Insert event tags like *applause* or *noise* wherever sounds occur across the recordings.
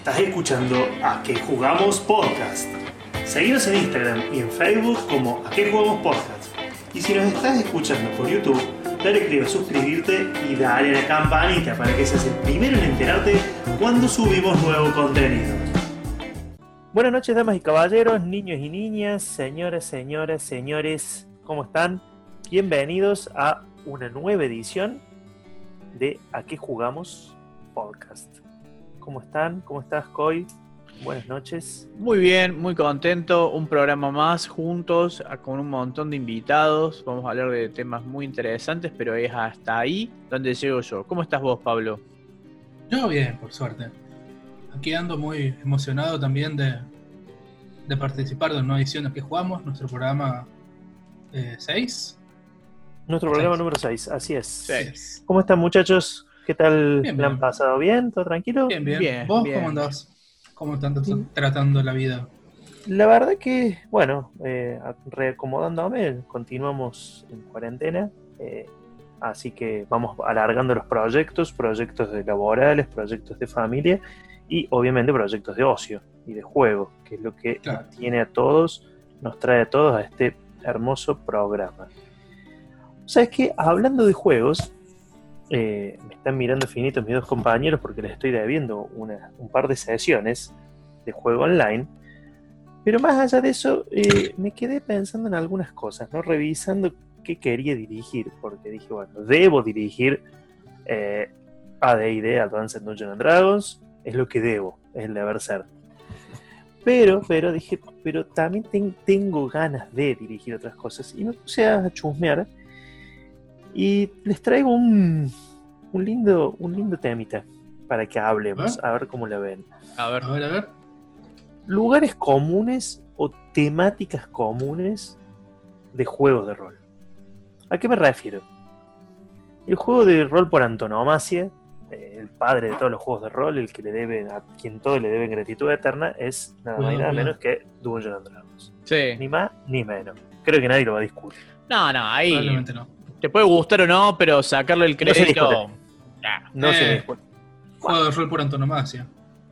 Estás escuchando A qué jugamos podcast. Seguinos en Instagram y en Facebook como A qué jugamos podcast. Y si nos estás escuchando por YouTube, dale click a suscribirte y dale a la campanita para que seas el primero en enterarte cuando subimos nuevo contenido. Buenas noches, damas y caballeros, niños y niñas, señoras, señoras, señores, ¿cómo están? Bienvenidos a una nueva edición de A qué jugamos podcast. ¿Cómo están? ¿Cómo estás, Coy? Buenas noches. Muy bien, muy contento. Un programa más juntos con un montón de invitados. Vamos a hablar de temas muy interesantes, pero es hasta ahí donde llego yo. ¿Cómo estás vos, Pablo? Yo bien, por suerte. Aquí ando muy emocionado también de, de participar de una edición de que jugamos, nuestro programa 6. Eh, nuestro programa número 6, así es. Seis. ¿Cómo están, muchachos? ¿Qué tal? Bien, ¿Le han bien. pasado bien? ¿Todo tranquilo? Bien, bien. Bien, ¿Vos bien. cómo andás? ¿Cómo están Bien. tratando la vida? La verdad que, bueno, eh, reacomodándome, continuamos en cuarentena, eh, así que vamos alargando los proyectos, proyectos de laborales, proyectos de familia y obviamente proyectos de ocio y de juego, que es lo que Claro. tiene a todos, nos trae a todos a este hermoso programa. ¿Sabes qué? Hablando de juegos, eh, me están mirando finitos mis dos compañeros porque les estoy debiendo un par de sesiones de juego online. Pero más allá de eso, eh, me quedé pensando en algunas cosas. Revisando qué quería dirigir, porque dije, bueno, debo dirigir eh, AD&D, Advanced Dungeons and Dragons, es lo que debo, es el deber ser. Pero, pero dije, pero también ten- tengo ganas de dirigir otras cosas. Y me puse a chusmear y les traigo un, un lindo, un lindo temita para que hablemos, a ver cómo la ven A ver. A ver, a ver. lugares comunes o temáticas comunes de juegos de rol. ¿A qué me refiero? El juego de rol por antonomasia, el padre de todos los juegos de rol, el que le debe, a quien todo le debe gratitud eterna, es nada más y nada menos que Dungeons and Dragons. Sí. Ni más ni menos. Creo que nadie lo va a discutir. No, no, ahí Probablemente no. Te puede gustar o no, pero sacarle el No se crédito. discute. Ah, No se Eh. discute. Juego de rol por antonomasia.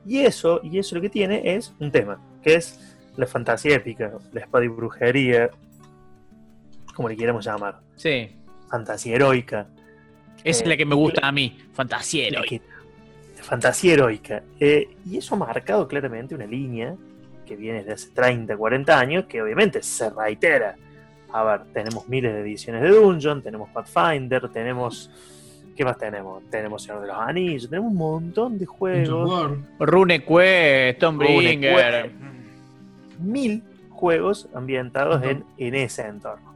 Y eso, y eso lo que tiene es un tema, que es la fantasía épica, la espada y brujería, como le quieramos llamar. Sí. Fantasía heroica, Esa es Eh, la que me gusta a mí. Fantasía heroica. fantasía heroica. Eh, y eso ha marcado claramente una línea que viene desde hace 30, 40 años, que obviamente se reitera. A ver, tenemos miles de ediciones de Dungeon, tenemos Pathfinder, tenemos... ¿Qué más tenemos? Tenemos Señor de los Anillos, tenemos un montón de juegos, World. Rune Quest, Stormbringer. Rune mil juegos ambientados en, en ese entorno.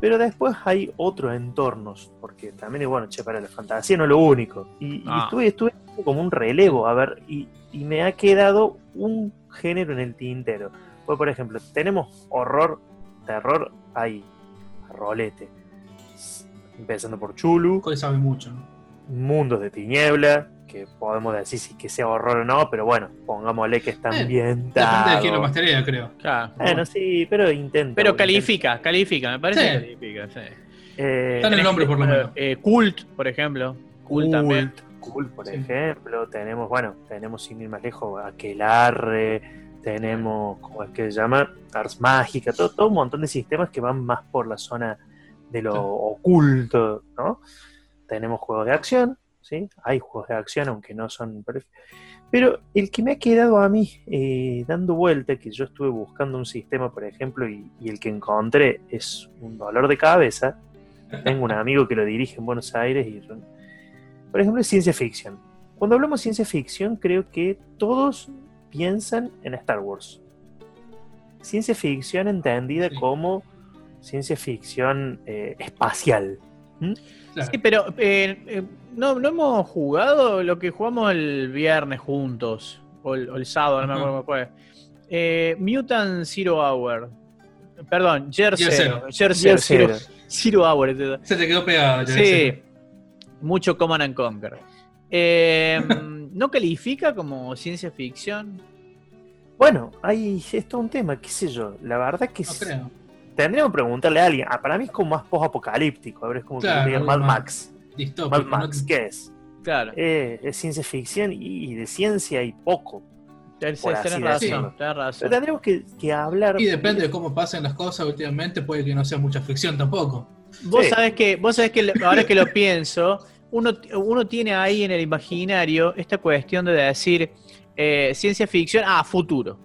Pero después hay otros entornos, porque también es bueno, che, para la fantasía no es lo único. Y, y Ah. estuve, estuve como un relevo, a ver, y, y me ha quedado un género en el tintero. Pues, por ejemplo, tenemos horror, terror, hay rolete. Empezando por Chulu, Coy sabe mucho. ¿no? Mundos de Tiniebla, que podemos decir si que sea horror o no, pero bueno, pongámosle que está Eh, ambientado. Depende de quién lo mastería, creo. Claro. Bueno, sí, pero intenta. Pero intenta. califica, califica, me parece Sí. que califica, sí. Eh, Está en el nombre, por lo menos. Eh, Cult, por ejemplo. Cult, también. Cult, por Sí. ejemplo. Tenemos, bueno, tenemos sin ir más lejos, Aquelarre, tenemos, ¿cómo es que se llama? Ars Mágica, todo, todo un montón de sistemas que van más por la zona de lo Sí. oculto, ¿no? Tenemos juegos de acción, ¿sí? Hay juegos de acción, aunque no son... Pero el que me ha quedado a mí eh, dando vuelta, que yo estuve buscando un sistema, por ejemplo, y, y el que encontré es un dolor de cabeza. Tengo un amigo que lo dirige en Buenos Aires y, por ejemplo, es ciencia ficción. Cuando hablamos de ciencia ficción, creo que todos piensan en Star Wars. Ciencia ficción entendida Sí. como ciencia ficción eh, espacial. ¿Mm? Claro. Sí, pero eh, eh, no, no hemos jugado lo que jugamos el viernes juntos. O el, o el sábado, no me acuerdo cómo fue. Eh, Mutant Zero Hour. Perdón, Year Year Zero. Zero. Hour. Se te quedó pegado. Sí, mucho Command and Conquer. Eh, ¿No califica como ciencia ficción? Bueno, ahí es todo un tema, qué sé yo. La verdad que No es- creo. tendríamos que preguntarle a alguien. Ah, para mí es como más post-apocalíptico. A ver, es como Claro, que Mad Max. Mad ¿no? Max, ¿qué es? Claro. Eh, es ciencia ficción y, de ciencia y poco. Tenés razón, tenés razón. Pero tendremos que, que hablar. Y depende de cómo pasen las cosas últimamente, puede que no sea mucha ficción tampoco. Vos Sí. sabés que, vos sabés que ahora que lo pienso, uno, uno tiene ahí en el imaginario esta cuestión de decir eh, ciencia ficción, ah, futuro.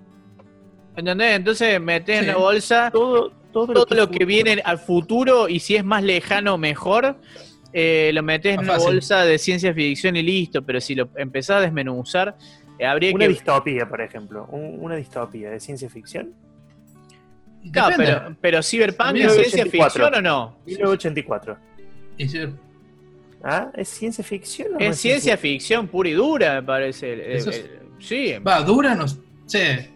¿Entendés? Entonces metés en la bolsa todo, todo, lo que viene al futuro y si es más lejano, mejor. eh, lo metés en una bolsa de ciencia ficción y listo, pero si lo empezás a desmenuzar, eh, habría Una que... distopía, por ejemplo. Un- una distopía de ciencia ficción. Pero, pero Cyberpunk es ciencia 84. ficción o no? 1984. Y si- ¿Ah? ¿Es ciencia ficción o no Es ciencia ficción pura y dura, me parece. Eh, es- eh, sí, Va, dura, no sé.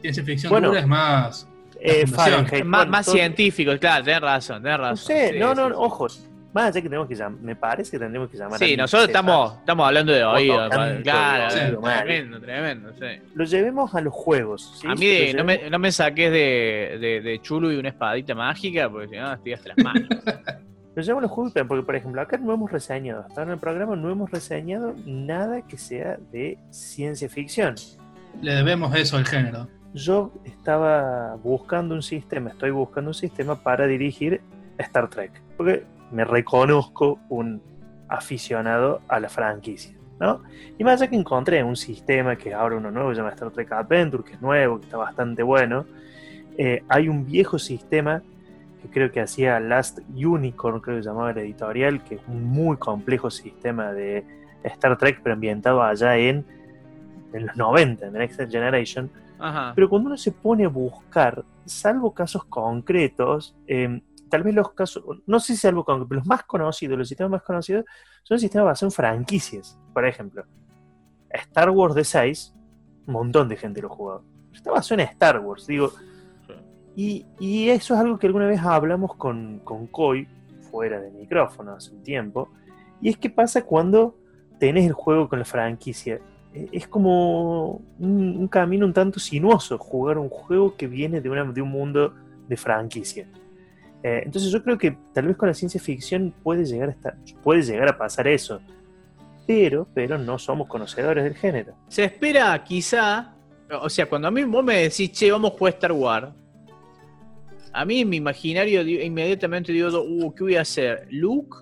Ciencia ficción Bueno, dura es más. Eh. Fahrenheit. más, Bueno, más todo- científico, claro, tenés razón, tenés No razón. sé, Sí, no, no, sí, ojo. Más allá que tenemos que llamar, me parece que tendremos que llamar a Sí, nosotros estamos, estamos hablando de oído. tocando Claro, tremendo, tremendo. sí. Lo llevemos a los juegos. ¿sí? A mí de- no, me, no me saques de, de, de chulo y una espadita mágica, porque si no estoy hasta las manos. *laughs* Lo llevamos a los juegos, porque por ejemplo, acá no hemos reseñado, hasta en el programa no hemos reseñado nada que sea de ciencia ficción. Le debemos eso al género. Yo estaba buscando un sistema, estoy buscando un sistema para dirigir Star Trek, porque me reconozco un aficionado a la franquicia, ¿no? Y más allá que encontré un sistema que ahora uno nuevo se llama Star Trek Adventure, que es nuevo, que está bastante bueno, eh, hay un viejo sistema que creo que hacía Last Unicorn, creo que se llamaba la editorial, que es un muy complejo sistema de Star Trek, pero ambientado allá en, en los 90, en The Next Generation. Ajá. Pero cuando uno se pone a buscar, salvo casos concretos, eh, tal vez los casos, no sé si salvo concretos, pero los más conocidos, los sistemas más conocidos, son sistemas basados en franquicias. Por ejemplo, Star Wars de 6, un montón de gente lo ha jugado. Está basado en Star Wars, digo. Y, eso es algo que alguna vez hablamos con, con Coy, fuera de micrófono, hace un tiempo. Y es que pasa cuando tenés el juego con la franquicia. Eh, Es como un, un camino un tanto sinuoso jugar un juego que viene de, una, de un mundo de franquicia. Eh, entonces yo creo que tal vez con la ciencia ficción puede llegar a, estar, puede llegar a pasar eso. Pero, pero no somos conocedores del género. Se espera quizá, o sea, cuando a mí vos me decís, che, vamos a jugar Star Wars, a mí en mi imaginario di- inmediatamente digo, uh, ¿qué voy a hacer? ¿Luke?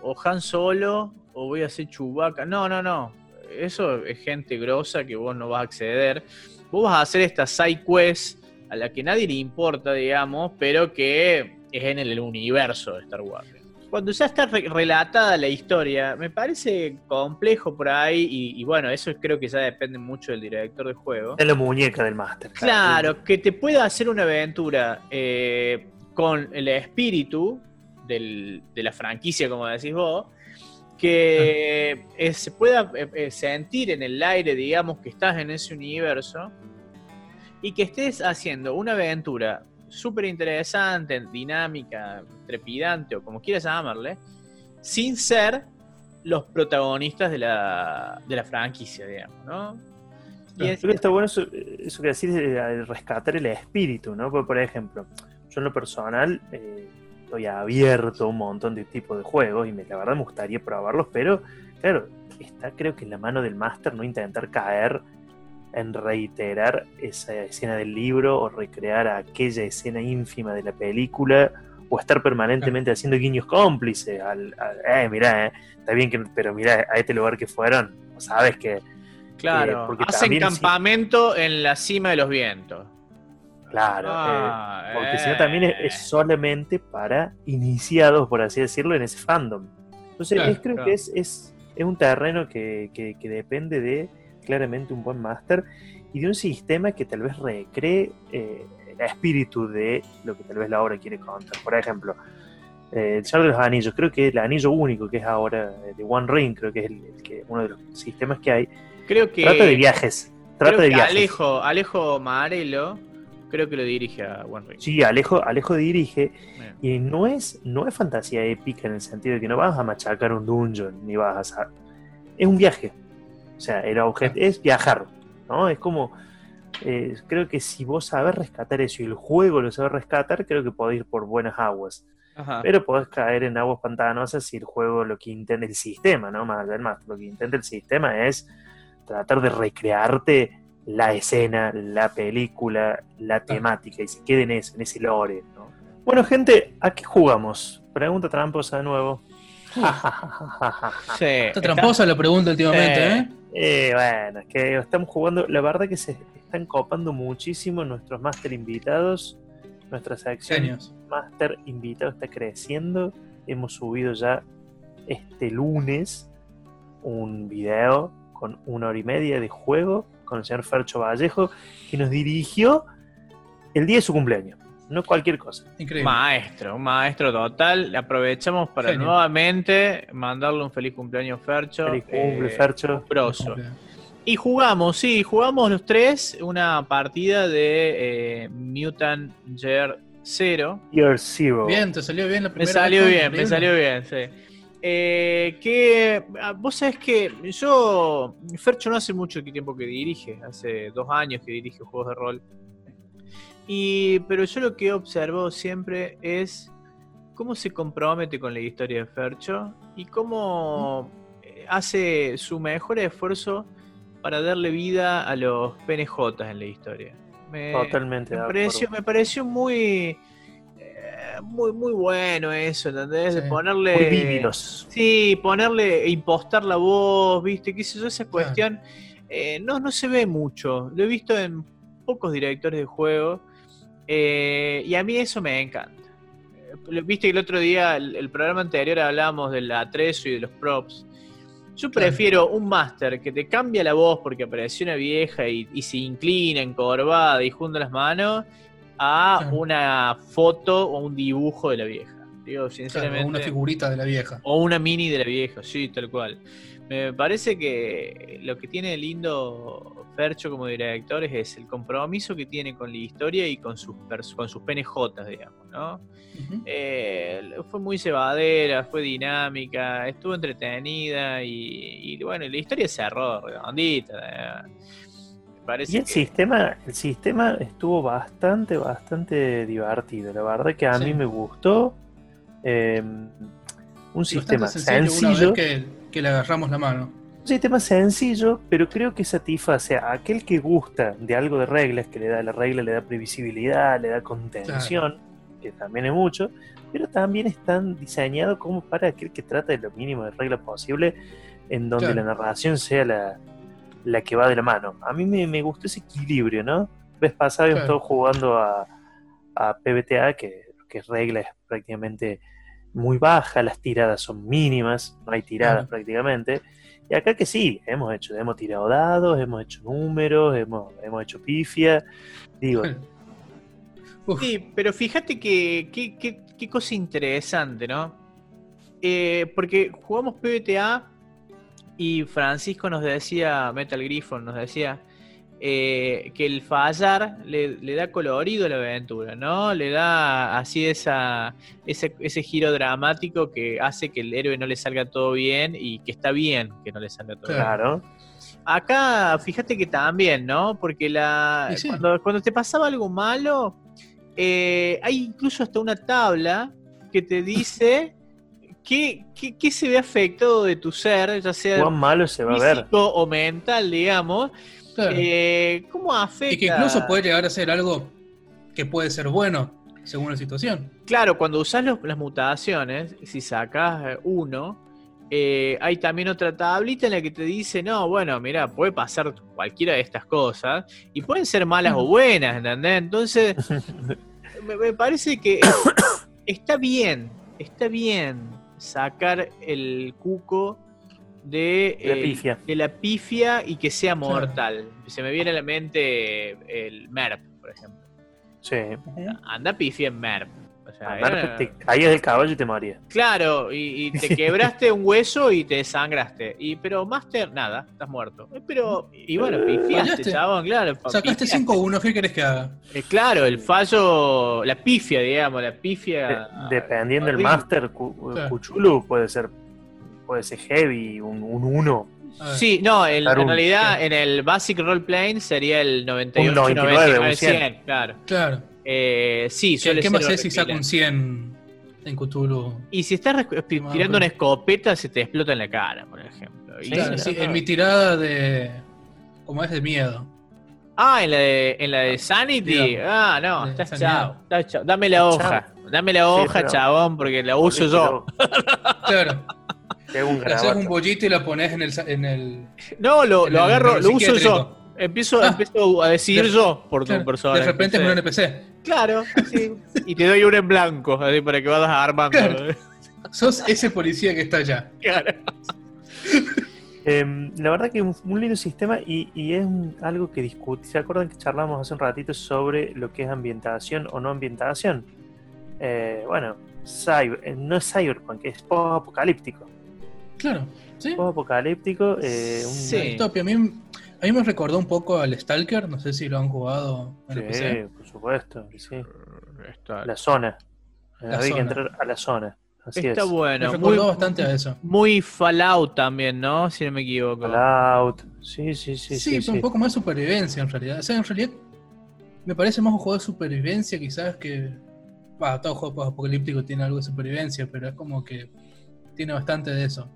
¿O Han Solo? ¿O voy a hacer Chewbacca? No, no, no. Eso es gente grosa que vos no vas a acceder. Vos vas a hacer esta side quest a la que nadie le importa, digamos, pero que es en el universo de Star Wars. Cuando ya está re- relatada la historia, me parece complejo por ahí, y, y bueno, eso creo que ya depende mucho del director de juego. Es la muñeca del máster. Claro, que te pueda hacer una aventura eh, con el espíritu del- de la franquicia, como decís vos, que eh, se pueda eh, sentir en el aire, digamos, que estás en ese universo y que estés haciendo una aventura súper interesante, dinámica, trepidante o como quieras llamarle, sin ser los protagonistas de la, de la franquicia, digamos, ¿no? Y es- creo que está bueno eso, eso que decís de rescatar el espíritu, ¿no? Por, por ejemplo, yo en lo personal eh, estoy abierto a un montón de tipos de juegos y me, la verdad me gustaría probarlos, pero claro, está creo que en la mano del máster no intentar caer en reiterar esa escena del libro o recrear aquella escena ínfima de la película o estar permanentemente haciendo guiños cómplices al, al- eh, mirá, eh, está bien que, pero mirá, a este lugar que fueron, sabes que Claro, Eh, porque hacen campamento en la cima de los vientos. Claro, Ah, eh, porque si no también es, eh. es solamente para iniciados, por así decirlo, en ese fandom. Entonces Claro, es, creo claro. que es, es, es un terreno que, que- que depende de claramente un buen máster y de un sistema que tal vez recree eh, el espíritu de lo que tal vez la obra quiere contar. Por ejemplo, eh, el Señor de los Anillos, creo que el anillo único que es ahora eh, de One Ring, creo que es el, el que, uno de los sistemas que hay, Creo que, trata de viajes. Trata creo de que viajes. Alejo, Alejo Marelo, creo que lo dirige a One Ring. Sí, Alejo, Alejo dirige Bien. Y no es, no es fantasía épica en el sentido de que no vas a machacar un dungeon, ni vas a... Es un viaje. O sea, el objeto es viajar, ¿no? Es como... eh, creo que si vos sabés rescatar eso y el juego lo sabe rescatar, creo que podés ir por buenas aguas. Ajá. Pero podés caer en aguas pantanosas si el juego lo que intenta, el sistema, ¿no? Más allá del más, lo que intenta el sistema es tratar de recrearte la escena, la película, la temática, y se quede en eso, en ese lore, ¿no? Bueno, gente, ¿a qué jugamos? Pregunta tramposa de nuevo. Sí, *laughs* Está tramposa la pregunta últimamente, Sí. ¿eh? Eh, bueno, es que estamos jugando, la verdad que se están copando muchísimo nuestros máster invitados, nuestra sección. Master invitado está creciendo. Hemos subido ya este lunes un video con una hora y media de juego con el señor Fercho Vallejo, que nos dirigió el día de su cumpleaños. No cualquier cosa. Increíble. Maestro, un maestro total. Aprovechamos para nuevamente mandarle un feliz cumpleaños, Fercho. Feliz cumple, Eh, Fercho. grosso. Y jugamos, sí, jugamos los tres una partida de eh, Mutant Year Zero. Year Zero. Bien, te salió bien la Me primera salió vez, bien, me salió bien, sí. Eh, que ah, vos sabés que yo, Fercho no hace mucho tiempo que dirige, hace dos años que dirige juegos de rol. Y, pero yo lo que he observado siempre es cómo se compromete con la historia de Fercho y cómo eh, hace su mejor esfuerzo para darle vida a los PNJ en la historia. Me, Totalmente. me de pareció, me pareció muy, eh, muy, muy bueno eso, ¿entendés? De ponerle. Muy vívidos. Sí, ponerle, impostar la voz, ¿viste? ¿Qué sé yo? Esa Claro. cuestión eh, no, no se ve mucho. Lo he visto en pocos directores de juego eh, y a mí eso me encanta. Eh, Viste que el otro día, el, el programa anterior, hablábamos del atrezo y de los props. Yo prefiero un máster que te cambia la voz porque apareció una vieja y, y se inclina encorvada y junta las manos a Claro. una foto o un dibujo de la vieja. Digo, Claro, sinceramente. una figurita de la vieja. O una mini de la vieja, sí, tal cual. Me parece que lo que tiene lindo Fercho como director es el compromiso que tiene con la historia y con sus, con sus PNJ, digamos, ¿no? Eh, fue muy cebadera, fue dinámica, estuvo entretenida y, y, bueno, la historia cerró redondita. eh. Parece Y el que- sistema, el sistema estuvo bastante, bastante divertido. La verdad que a Sí. mí me gustó. Eh, un Y sistema sencillo, sencillo, una vez que, que le agarramos la mano. Un sistema sencillo, pero creo que satisface a aquel que gusta de algo de reglas, que le da la regla, le da previsibilidad, le da contención, que también es mucho, pero también están diseñados como para aquel que trata de lo mínimo de reglas posible, en donde Claro. la narración sea la, la que va de la mano. A mí me, me gustó ese equilibrio, ¿no? Ves pasado Claro. estado jugando a, a PBTA, que, que regla es prácticamente muy baja, las tiradas son mínimas, no hay tiradas Claro. prácticamente. Y acá que sí, hemos hecho, hemos tirado dados, hemos hecho números, hemos, hemos hecho pifia. Digo, Uf, Sí, pero fíjate que qué, qué- qué cosa interesante, ¿no? Eh, porque jugamos PBTA y Francisco nos decía, Metal Griffon nos decía, eh, que el fallar le, le da colorido a la aventura, ¿no? Le da así esa, ese, ese giro dramático que hace que el héroe no le salga todo bien y que está bien que no le salga todo bien. claro. Acá, fíjate que también, ¿no? Porque la, sí. cuando, cuando te pasaba algo malo, eh, hay incluso hasta una tabla que te dice *laughs* qué, qué- qué se ve afectado de tu ser, ya sea Cuán malo se va a ver. físico o mental, digamos. Claro. Eh, ¿Cómo afecta? y que incluso puede llegar a ser algo que puede ser bueno según la situación. Claro, cuando usas los- las mutaciones, si sacas eh, uno, eh, hay también otra tablita en la que te dice, no, bueno, mira, puede pasar cualquiera de estas cosas y pueden ser malas o buenas, ¿entendés? Entonces, *laughs* me, me parece que *coughs* está bien, está bien sacar el cuco de, La eh, pifia. de la pifia y que sea mortal. Se me viene a la mente el MERP, por ejemplo. Sí. Anda pifia en MERP. O sea, era- te caías del caballo y te morías. Claro, y, y te *laughs* quebraste un hueso y te desangraste. Y, pero Master, nada, estás muerto. Eh, Pero, y bueno, pifiaste, chabón, claro. Sacaste pifiaste. 5-1, ¿qué querés que haga? Eh, claro, el fallo, la pifia, digamos, la pifia. De- dependiendo del cu- Claro. Cuchulu puede ser puede ser heavy, un 1-1. A ver. Sí, no, el- en un- realidad en el Basic Role Playing sería el 98, Un 99, 99, un 100. 100, claro. Claro. Eh, sí, ¿Qué, suele qué ser más es si saca un 100 en Cthulhu. Y si estás tirando una escopeta, se te explota en la cara, por ejemplo. Y- Claro, sí, sí, en mi tirada de. como es de miedo. Ah, en la de, en la de Sanity. Ah, no, estás chao. estás chao. Dame la Chao. hoja. Dame la hoja, pero- chabón, porque la uso yo. Claro, *laughs* Te hago un le haces un bollito y la pones en el. sa- En el No, lo, en lo el agarro, lo uso yo. Empiezo, Ah. empiezo a decir De- yo por tu Claro, persona. de repente es un NPC. Claro, sí. Y te doy uno en blanco, así para que vayas armando. Claro. Sos ese policía que está allá. Claro. Em, la verdad que un, un lindo sistema y, y es un- algo que discute. ¿Se acuerdan que charlamos hace un ratito sobre lo que es ambientación o no ambientación? Eh, bueno, cyber- eh, no es cyberpunk, es post-apocalíptico. Claro, sí. Post-apocalíptico, eh, un- Sí. Distopia. A mí, a mí me recordó un poco al Stalker. No sé si lo han jugado en el PC. Sí, por supuesto, sí. Está, La zona. La Había que entrar a la zona. Así está es. Me bueno. Muy, recordó bastante a eso. muy Fallout también, ¿no? Si no me equivoco. Fallout. Sí, sí, sí. Sí, sí, pero sí. un poco más supervivencia en realidad. O sea, en realidad me parece más un juego de supervivencia quizás que... Bah, todo juego apocalíptico tiene algo de supervivencia, pero es como que tiene bastante de eso.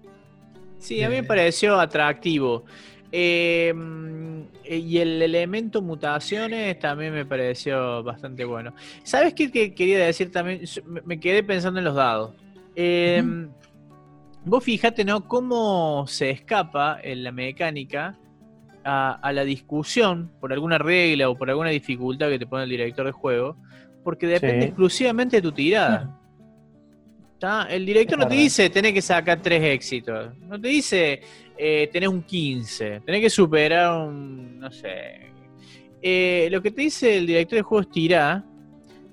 Sí, a mí me Eh, pareció atractivo. Eh, mm, y el elemento mutaciones también me pareció bastante bueno. ¿Sabes qué, qué quería decir también? Me quedé pensando en los dados. Eh, Vos fíjate, ¿no? Cómo se escapa en la mecánica a, a la discusión por alguna regla o por alguna dificultad que te pone el director de juego, porque depende Sí. exclusivamente de tu tirada. *laughs* ¿Tá? El director no te dice tenés que sacar tres éxitos. No te dice eh, tenés un 15. Tenés que superar un. No sé. Eh, lo que te dice el director de juego es tirar.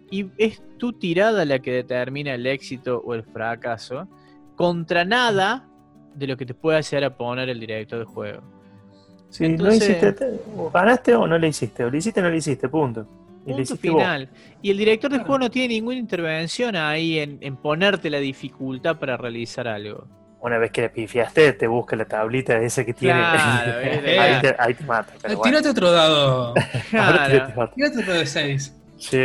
Y es tu tirada la que determina el éxito o el fracaso. Contra nada de lo que te pueda hacer a poner el director de juego. Sí, Entonces- no hiciste, o ganaste o no le hiciste, o le hiciste o no le hiciste, punto. Punto vos. final. Y el director de Claro. juego no tiene ninguna intervención ahí en, en ponerte la dificultad para realizar algo. Una vez que le pifiaste, te busca la tablita esa que tiene. Claro, *laughs* ahí, te, ahí te mata. Pero bueno. Tírate otro dado. *laughs* Ahora Claro. tírate otro. Tírate otro de 6. Sí.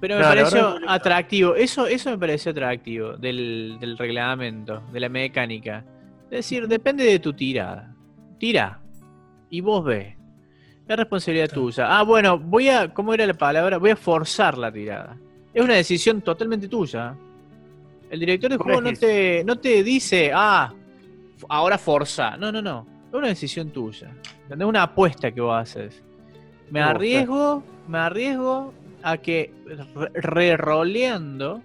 Pero me No, pareció atractivo. Eso, eso me pareció atractivo del, del reglamento, de la mecánica. Es decir, depende de tu tirada. Tira. Y vos ves. Es responsabilidad Claro. tuya. Ah, bueno, voy a. ¿Cómo era la palabra? Voy a forzar la tirada. Es una decisión totalmente tuya. El director de ¿Cómo juego no te, no te dice, ah, ahora forza. No, no, no. Es una decisión tuya. Es una apuesta que vos haces. Me arriesgo, me arriesgo a que re- re-roleando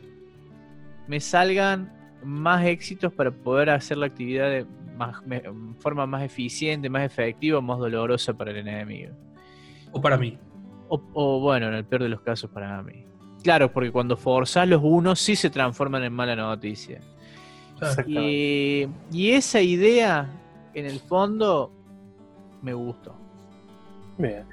me salgan más éxitos para poder hacer la actividad de más, me- forma más eficiente, más efectiva, más dolorosa para el enemigo. O para mí. O, o, bueno, en el peor de los casos para mí. Claro, porque cuando forzás los unos sí se transforman en mala noticia. Y, y esa idea, en el fondo, me gustó. Bien.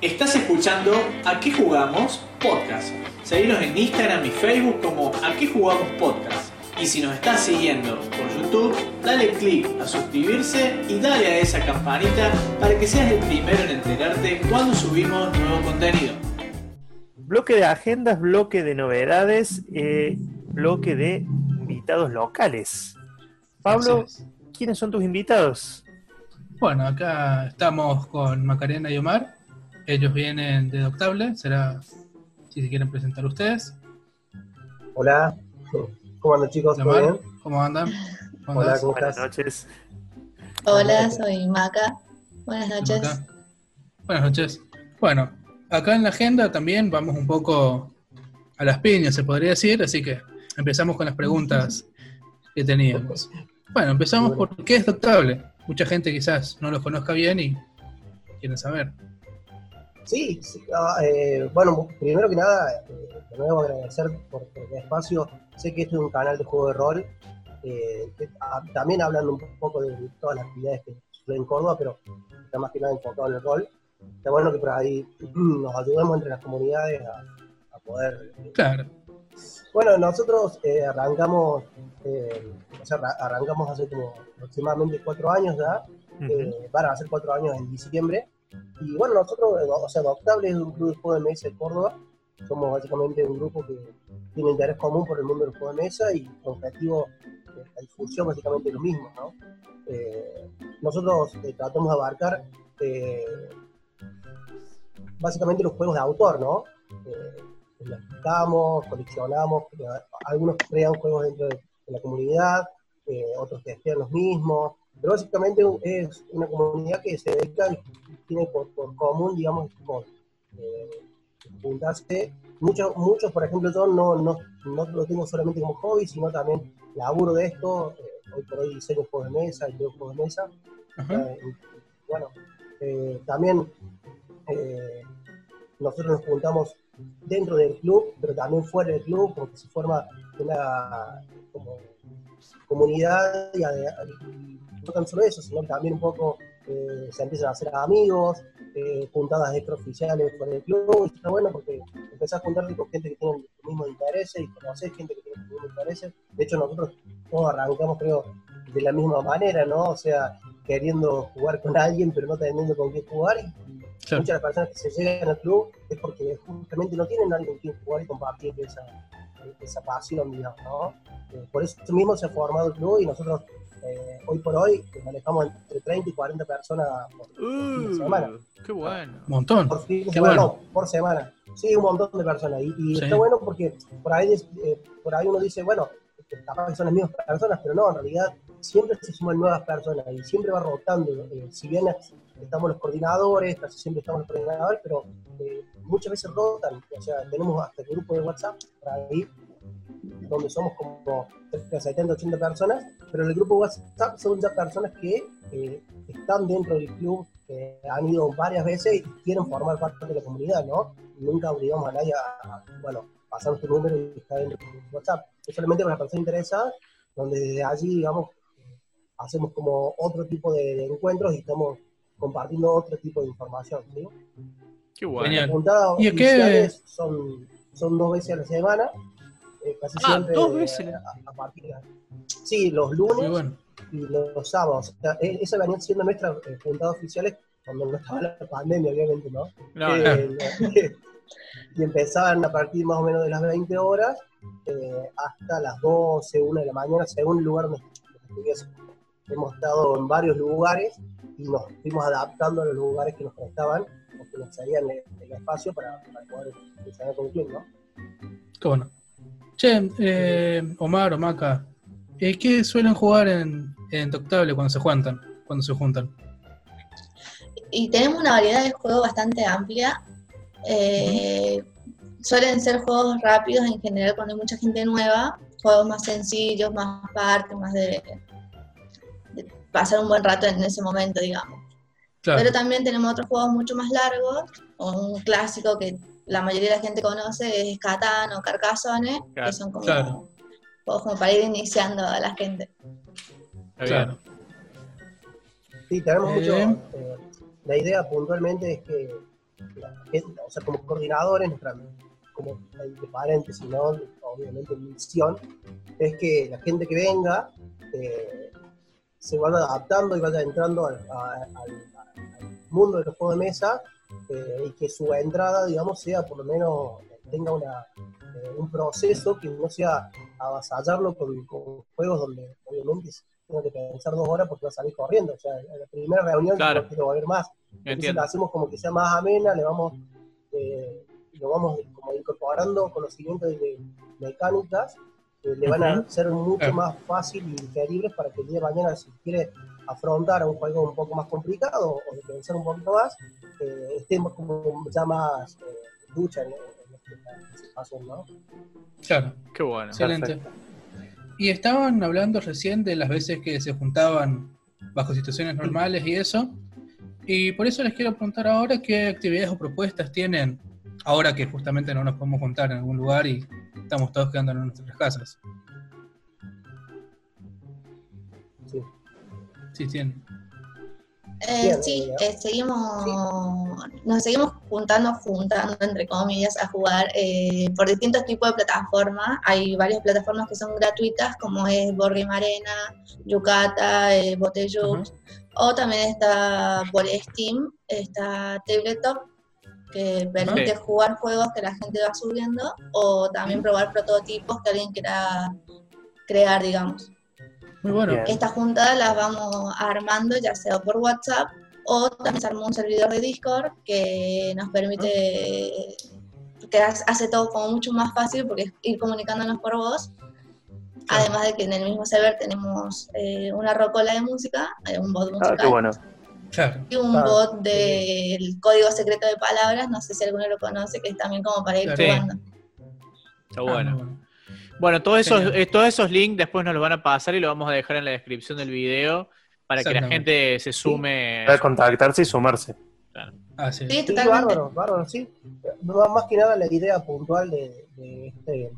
Estás escuchando ¿A qué jugamos? Podcast. Seguinos en Instagram y Facebook como ¿A qué jugamos podcast? Y si nos estás siguiendo por YouTube, dale click a suscribirse y dale a esa campanita para que seas el primero en enterarte cuando subimos nuevo contenido. Bloque de agendas, bloque de novedades, eh, bloque de invitados locales. Pablo. ¿quiénes son tus invitados? Bueno, acá estamos con Macarena y Omar. Ellos vienen de Doctable. Será si se quieren presentar ustedes. Hola, ¿cómo andan chicos? ¿Todo Omar, bien? ¿cómo andan? ¿Cómo Hola, Buenas estás? noches. Hola, soy Maca. Buenas noches. Buenas noches. Bueno, acá en la agenda también vamos un poco a las piñas, se podría decir, así que empezamos con las preguntas *laughs* que teníamos. Bueno, empezamos por qué es Doctable. Mucha gente quizás no lo conozca bien y quieren saber. Sí, sí, ah, eh, bueno, primero que nada, eh, de nuevo agradecer por, por el espacio. Sé que esto es un canal de juego de rol, eh, que, también hablando un poco de todas las actividades que suceden en Córdoba, pero está más que nada enfocado en el rol. Está bueno que por ahí *clears throat* nos ayudemos entre las comunidades a, a poder Claro, Bueno, nosotros eh, arrancamos, eh, o sea, arra- arrancamos hace como aproximadamente cuatro años ya, Ujú. eh, van a ser cuatro años en diciembre. Y bueno, nosotros, eh, o sea, Doctable es un club de juego de mesa de Córdoba, somos básicamente un grupo que tiene interés común por el mundo del juego de mesa y con objetivo la difusión básicamente lo mismo, ¿no? Eh, nosotros eh, tratamos de abarcar eh, básicamente los juegos de autor, ¿no? Eh, los explicamos, coleccionamos, eh, algunos crean juegos dentro de, de la comunidad, eh, otros testean los mismos, pero básicamente es una comunidad que se dedica tiene por, por común, digamos, eh, juntarse. Muchos, muchos, por ejemplo, yo no, no, no lo tengo solamente como hobby, sino también laburo de esto. eh, hoy por hoy diseño juegos de mesa y juegos de mesa. Eh, bueno, también nosotros nos juntamos dentro del club, pero también fuera del club, porque se forma una como, comunidad y no tan solo eso, sino también un poco eh, se empiezan a hacer amigos, eh, juntadas extraoficiales fuera del club, y está bueno porque empezás a juntarte con gente que tiene los mismos intereses y conoces gente que tiene los mismos intereses. De hecho, nosotros todos arrancamos, creo, de la misma manera, ¿no? O sea, queriendo jugar con alguien, pero no teniendo con quién jugar. Y, y Claro. muchas de las personas que se llegan al club es porque justamente no tienen alguien con quien jugar y compartir esa, esa pasión, digamos, ¿no? Eh, por eso mismo se ha formado el club y nosotros eh, hoy por hoy manejamos entre 30 y 40 personas por, fin de semana. Uh, qué bueno. Un montón. por fin de Qué semana, bueno. no, por semana. Sí, un montón de personas. Y, y Sí. está bueno porque por ahí, eh, por ahí uno dice, bueno, capaz que son las mismas personas, pero no, en realidad siempre se suman nuevas personas y siempre va rotando. eh, si bien estamos los coordinadores, casi siempre estamos los coordinadores, pero eh, muchas veces rotan. O sea, tenemos hasta el grupo de WhatsApp por ahí, donde somos como cerca de 70, 80 personas, pero en el grupo WhatsApp son ya personas que eh, están dentro del club, que han ido varias veces y quieren formar parte de la comunidad, ¿no? Nunca obligamos a nadie a, bueno, pasar tu número y estar dentro del WhatsApp. Es solamente para personas interesadas, donde desde allí, digamos, hacemos como otro tipo de, de encuentros y estamos compartiendo otro tipo de información, ¿sí? Qué bueno. Las juntadas ¿Y qué- oficiales son, son dos veces a la semana, eh, casi Ah, siempre dos veces. eh, a, a partir de... Sí, los lunes bueno. y los sábados. O sea, e- esa venía siendo nuestras eh, juntadas oficiales cuando no estaba la pandemia, obviamente, ¿no? No, Eh, *laughs* y empezaban a partir más o menos de las 20 horas eh, hasta las 12, 1 de la mañana, según el lugar donde donde estuviese. Hemos estado en varios lugares y nos fuimos adaptando a los lugares que nos prestaban o que nos salían el, el espacio para, para poder funcionar con el club, ¿no? Qué bueno. Che, eh, Omar o Maca, eh, ¿qué suelen jugar en, en Toctable cuando se juntan? Cuando se juntan? Y tenemos una variedad de juegos bastante amplia. Eh, Suelen ser juegos rápidos en general cuando hay mucha gente nueva, juegos más sencillos, más aparte, más de pasar un buen rato en ese momento, digamos. Claro. Pero también tenemos otros juegos mucho más largos, un clásico que la mayoría de la gente conoce es Catán o Carcassonne, Claro, que son como claro. juegos como para ir iniciando a la gente. Claro. Sí, tenemos Eh. mucho. eh, la idea puntualmente es que, la gente, o sea, como coordinadores, nuestra, como entre paréntesis, ¿no? obviamente misión, es que la gente que venga eh, se vaya adaptando y vaya entrando al, a- al- al mundo de los juegos de mesa eh, y que su entrada, digamos, sea por lo menos, tenga una, eh, un proceso que no sea avasallarlo con, con juegos donde obviamente tengo que pensar dos horas porque va a salir corriendo. O sea, en la primera reunión Claro. no quiero ver más. Entonces la hacemos como que sea más amena, le vamos, eh, lo vamos como incorporando conocimientos de, mecánicas le van a ser mucho Claro. más fácil y digeribles para que el día de mañana, si quiere afrontar un juego un poco más complicado o pensar un poquito más, eh, estemos como ya más eh, ducha en, en este espacio, ¿no? Claro, Qué bueno. excelente. Y estaban hablando recién de las veces que se juntaban bajo situaciones normales y eso. Y por eso les quiero preguntar ahora qué actividades o propuestas tienen ahora que justamente no nos podemos juntar en algún lugar y estamos todos quedando en nuestras casas. Sí. Sí, tienen. Eh, sí, bien. eh, seguimos, nos seguimos juntando, juntando entre comillas, a jugar eh, por distintos tipos de plataformas. Hay varias plataformas que son gratuitas, como es Board Game Arena, Yucata, eh, Botellux, o también está por Steam, está Tabletop, que permite Sí. jugar juegos que la gente va subiendo o también probar prototipos que alguien quiera crear, digamos. Muy bueno. Bien. Estas juntadas las vamos armando ya sea por WhatsApp o también se armó un servidor de Discord que nos permite, que hace todo como mucho más fácil porque es ir comunicándonos por voz. Además de que en el mismo server tenemos eh, una rocola de música, eh, un bot Ah, musical qué bueno. Claro. y un Ah, bot del código secreto de palabras, no sé si alguno lo conoce, que es también como para ir Claro. Sí. jugando. Está Ah, bueno. Bueno, todos esos, eh, todos esos links después nos los van a pasar y los vamos a dejar en la descripción del video para que la gente se sume. Para contactarse y sumarse. Ah, sí. Sí, bárbaro, bárbaro, sí. Más más que nada la idea puntual de, de este.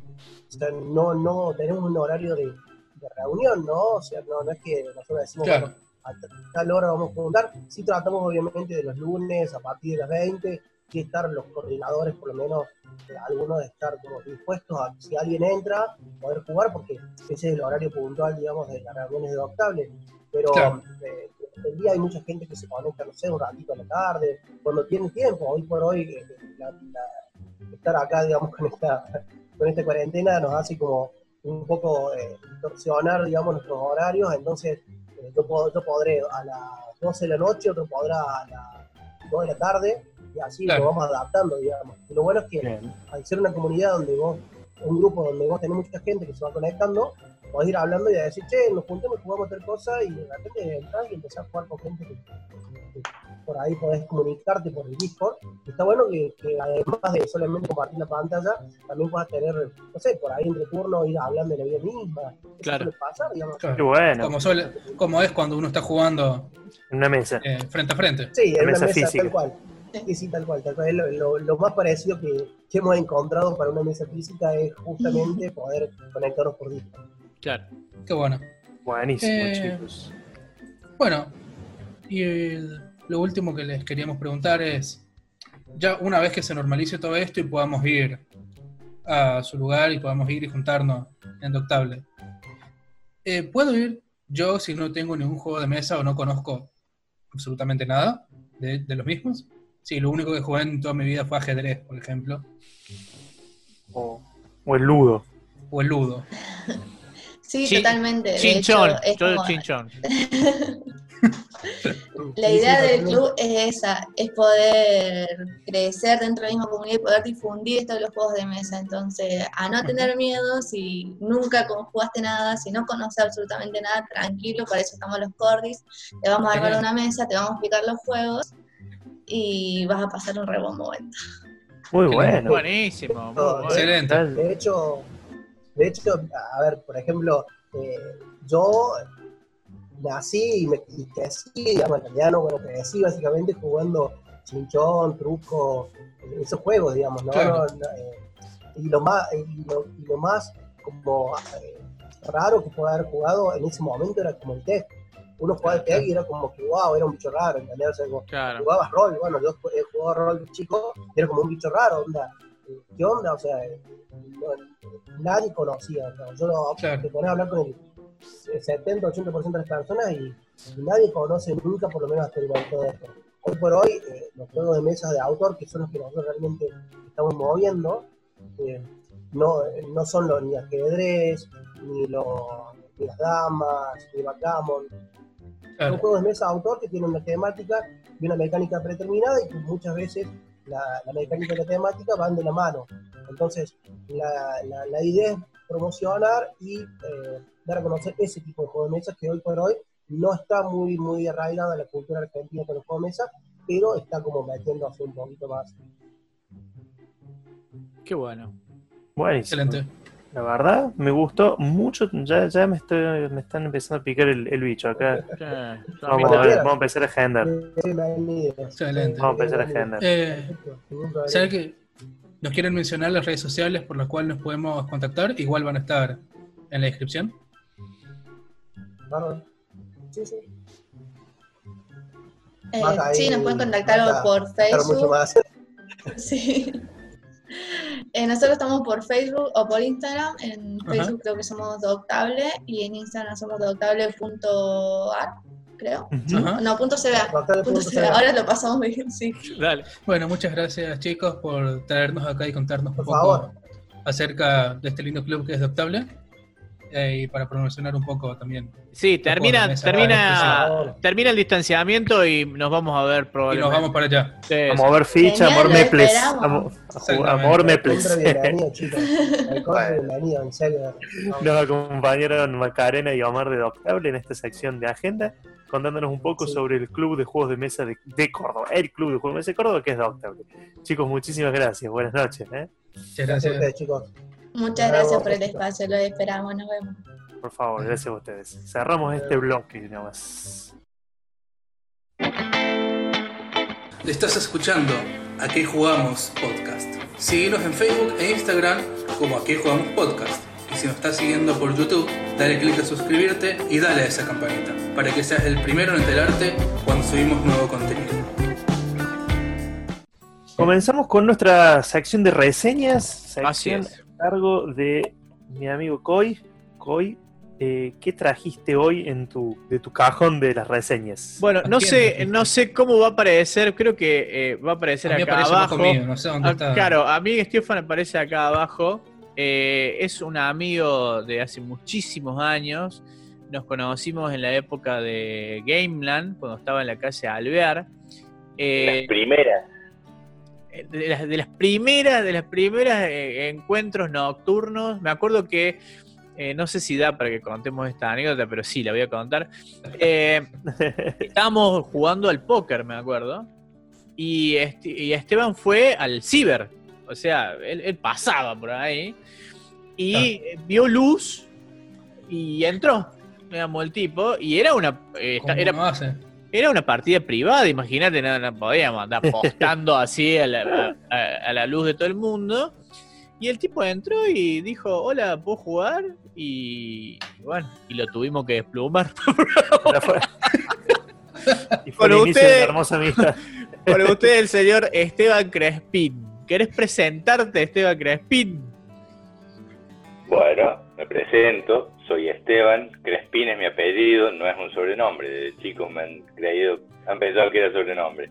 O sea, no, no tenemos un horario de, de reunión, ¿no? O sea, no, no es que nosotros decimos, Claro. A tal hora vamos a juntar. Sí tratamos obviamente de los lunes a partir de las 20, sí estar los coordinadores, por lo menos eh, algunos de estar como dispuestos a que si alguien entra, poder jugar, porque ese es el horario puntual, digamos, de las reuniones de Octable. Pero Claro. eh, el día hay mucha gente que se conecta, no sé, un ratito a la tarde, cuando tiene tiempo, hoy por hoy, eh, la- la- estar acá, digamos, *laughs* con esta, con esta cuarentena nos hace como un poco eh, distorsionar, digamos, nuestros horarios, entonces yo, yo podré a las 12 de la noche, otro podrá a las 2 de la tarde, y así Claro. lo vamos adaptando, digamos. Y lo bueno es que Bien. al ser una comunidad donde vos, un grupo donde vos tenés mucha gente que se va conectando, podés ir hablando y decir, che, nos juntemos, jugamos tal cosa, y de repente entras y empezás a jugar con gente que, que por ahí podés comunicarte por el Discord. Está bueno que, que además de solamente compartir la pantalla, también puedas tener, no sé, por ahí entre turnos ir hablando de la vida misma. Claro. pasar, digamos. Claro. Qué bueno. Como, suele, como es cuando uno está jugando En una mesa. eh, frente a frente. Sí, en una mesa mesa física. tal cual. Sí, sí, tal cual, tal cual. Es Lo, lo- lo más parecido que, que hemos encontrado para una mesa física es justamente poder conectarnos por Discord. Claro. Qué bueno. Buenísimo, Eh, chicos. Bueno, y el- lo último que les queríamos preguntar es, ya una vez que se normalice todo esto y podamos ir a su lugar y podamos ir y juntarnos en Doctable, eh, ¿puedo ir yo si no tengo ningún juego de mesa o no conozco absolutamente nada de, de los mismos? Sí, lo único que jugué en toda mi vida fue ajedrez, por ejemplo, O, o el ludo. o el ludo. Sí, Chin- totalmente. Chinchón. hecho, Yo como- chinchón. *laughs* La idea del club es esa, es poder crecer dentro de la misma comunidad y poder difundir esto de los juegos de mesa. Entonces, a no tener miedo, si nunca como jugaste nada, si no conoces absolutamente nada, tranquilo, para eso estamos los cordis. Te vamos a armar una mesa, te vamos a explicar los juegos y vas a pasar un re buen momento. Muy bueno. Buenísimo. muy bueno. Excelente. De hecho, de hecho, a ver, por ejemplo, eh, yo nací y, me, y crecí, digamos, en realidad no, bueno, crecí básicamente jugando chinchón, truco, esos juegos, digamos, ¿no? Claro. No, no, eh, y, lo más, y, lo, y lo más como eh, raro que puede haber jugado en ese momento era como el test. Uno jugaba el Claro, test y era como que, wow, era un bicho raro, ¿entendés? O sea, como, Claro. jugabas rol, bueno, yo he jugado rol de chico, y era como un bicho raro, onda, eh, ¿qué onda? O sea, eh, no- nadie conocía, ¿no? yo no, Claro. te pones a hablar con el 70-80% de las personas y, y nadie conoce nunca, por lo menos hasta el momento de esto. Hoy por hoy, eh, los juegos de mesas de autor, que son los que nosotros realmente estamos moviendo, eh, no, no son los, ni ajedrez, ni, los, ni las damas, ni backgammon, son Claro. juegos de mesa de autor que tienen una temática y una mecánica predeterminada y que muchas veces la, la mecánica y la temática van de la mano. Entonces, la, la- la idea es promocionar y eh, dar a conocer ese tipo de juegos de mesa que hoy por hoy no está muy, muy arraigada en la cultura argentina con los juegos de mesa, pero está como metiéndose un poquito más. Qué bueno. Buenísimo. Excelente. La verdad, me gustó mucho. Ya, ya me, estoy, me están empezando a picar el, el bicho acá. A Vamos a, ver, vamos a empezar a agendar. Excelente. Vamos a empezar a agendar. Eh. ¿Saben que nos quieren mencionar las redes sociales por las cuales nos podemos contactar? Igual van a estar en la descripción. Bárbaro. Sí, sí. Eh, ahí, sí, nos pueden contactar más a- por mucho Facebook. más. *laughs* Sí. Eh, nosotros estamos por Facebook o por Instagram. En. Facebook creo que somos Doctable y en Instagram somos doctable.ar. creo. Ujú. Ajá. No, punto CBA. Doctable Punto punto CBA. CBA. Ahora lo pasamos bien, sí. Dale. Bueno, muchas gracias chicos por traernos acá y contarnos un Por poco favor. acerca de este lindo club que es Doctable. Eh, y para promocionar un poco también. Sí, termina, mesa, termina, termina el distanciamiento y nos vamos a ver Y probablemente. nos vamos para allá. Sí, Vamos a ver ficha, amor Meples. Amor Meples. *laughs* Nos acompañaron Macarena y Omar de Doctable en esta sección de agenda, contándonos un poco Sí. sobre el club de juegos de mesa de, de Córdoba, el club de juegos de mesa de Córdoba que es Doctable. Chicos, muchísimas gracias, buenas noches. ¿eh? Muchas Gracias a gracias. ustedes, chicos. Muchas gracias por el espacio, lo esperamos, nos vemos. Por favor, gracias a ustedes. Cerramos este bloque nomás. Estás escuchando A qué jugamos podcast. Síguenos en Facebook e Instagram como A qué jugamos podcast. Y si nos estás siguiendo por YouTube, dale click a suscribirte y dale a esa campanita para que seas el primero en enterarte cuando subimos nuevo contenido. Comenzamos con nuestra sección de reseñas, sección cargo de mi amigo Coy. Coy, eh, ¿qué trajiste hoy en tu, de tu cajón de las reseñas? Bueno, no sé, no sé cómo va a aparecer, creo que eh, va a aparecer A mí acá aparece abajo. abajo mío, no sé dónde Ah, está. Claro, a mí Stefan aparece acá abajo. Eh, es un amigo de hace muchísimos años. Nos conocimos en la época de Gameland, cuando estaba en la calle Alvear. Eh, Las primeras. De las, de las primeras, de las primeras eh, encuentros nocturnos, me acuerdo que, eh, no sé si da para que contemos esta anécdota, pero sí, la voy a contar. Eh, *laughs* estábamos jugando al póker, me acuerdo, y, este- y Esteban fue al ciber, o sea, él, él pasaba por ahí, y eh, vio luz y entró, digamos, el tipo, y era una... eh, ¿Cómo era, hace? Era una partida privada, imagínate, no, no podíamos andar *laughs* postando así a la, a- a- a la luz de todo el mundo. Y el tipo entró y dijo, hola, ¿puedo jugar? Y bueno, y lo tuvimos que desplumar. *laughs* Y fue Con de usted- hermosa amistad. Con usted el señor Esteban Crespín. ¿Querés presentarte, Esteban Crespín? Bueno, me presento, soy Esteban, Crespín es mi apellido, no es un sobrenombre, de chicos me han creído, han pensado que era sobrenombre.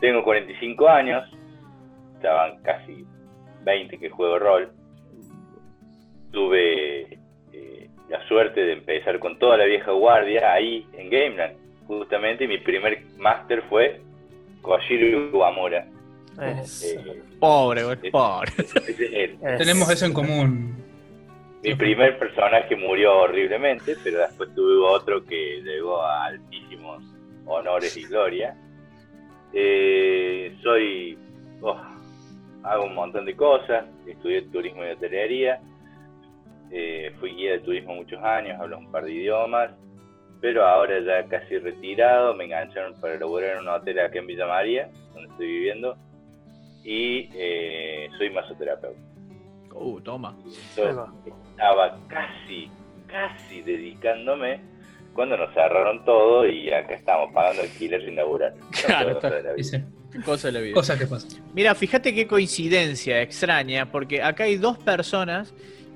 Tengo 45 años, estaban casi 20 que juego rol. Tuve eh, la suerte de empezar con toda la vieja guardia ahí en Gameland. Justamente mi primer máster fue Koshiro Iwamura. Es- Eh, Pobre, güey, pobre. es Tenemos eso en común. Mi primer personaje murió horriblemente, pero después tuve otro que llegó a altísimos honores y gloria. Eh, soy. oh, hago un montón de cosas. Estudié turismo y hotelería. Eh, fui guía de turismo muchos años, hablo un par de idiomas. Pero ahora ya casi retirado, me engancharon para laburar en un hotel acá en Villa María, donde estoy viviendo. Y eh, soy masoterapeuta. Uh, toma. Estaba casi, casi dedicándome cuando nos cerraron todo y acá estamos pagando alquiler sin laburar. *laughs* Claro, Cosa de la vida. Dice, Qué cosa de la vida. cosas que pasan. Mira, fíjate qué coincidencia extraña, porque acá hay dos personas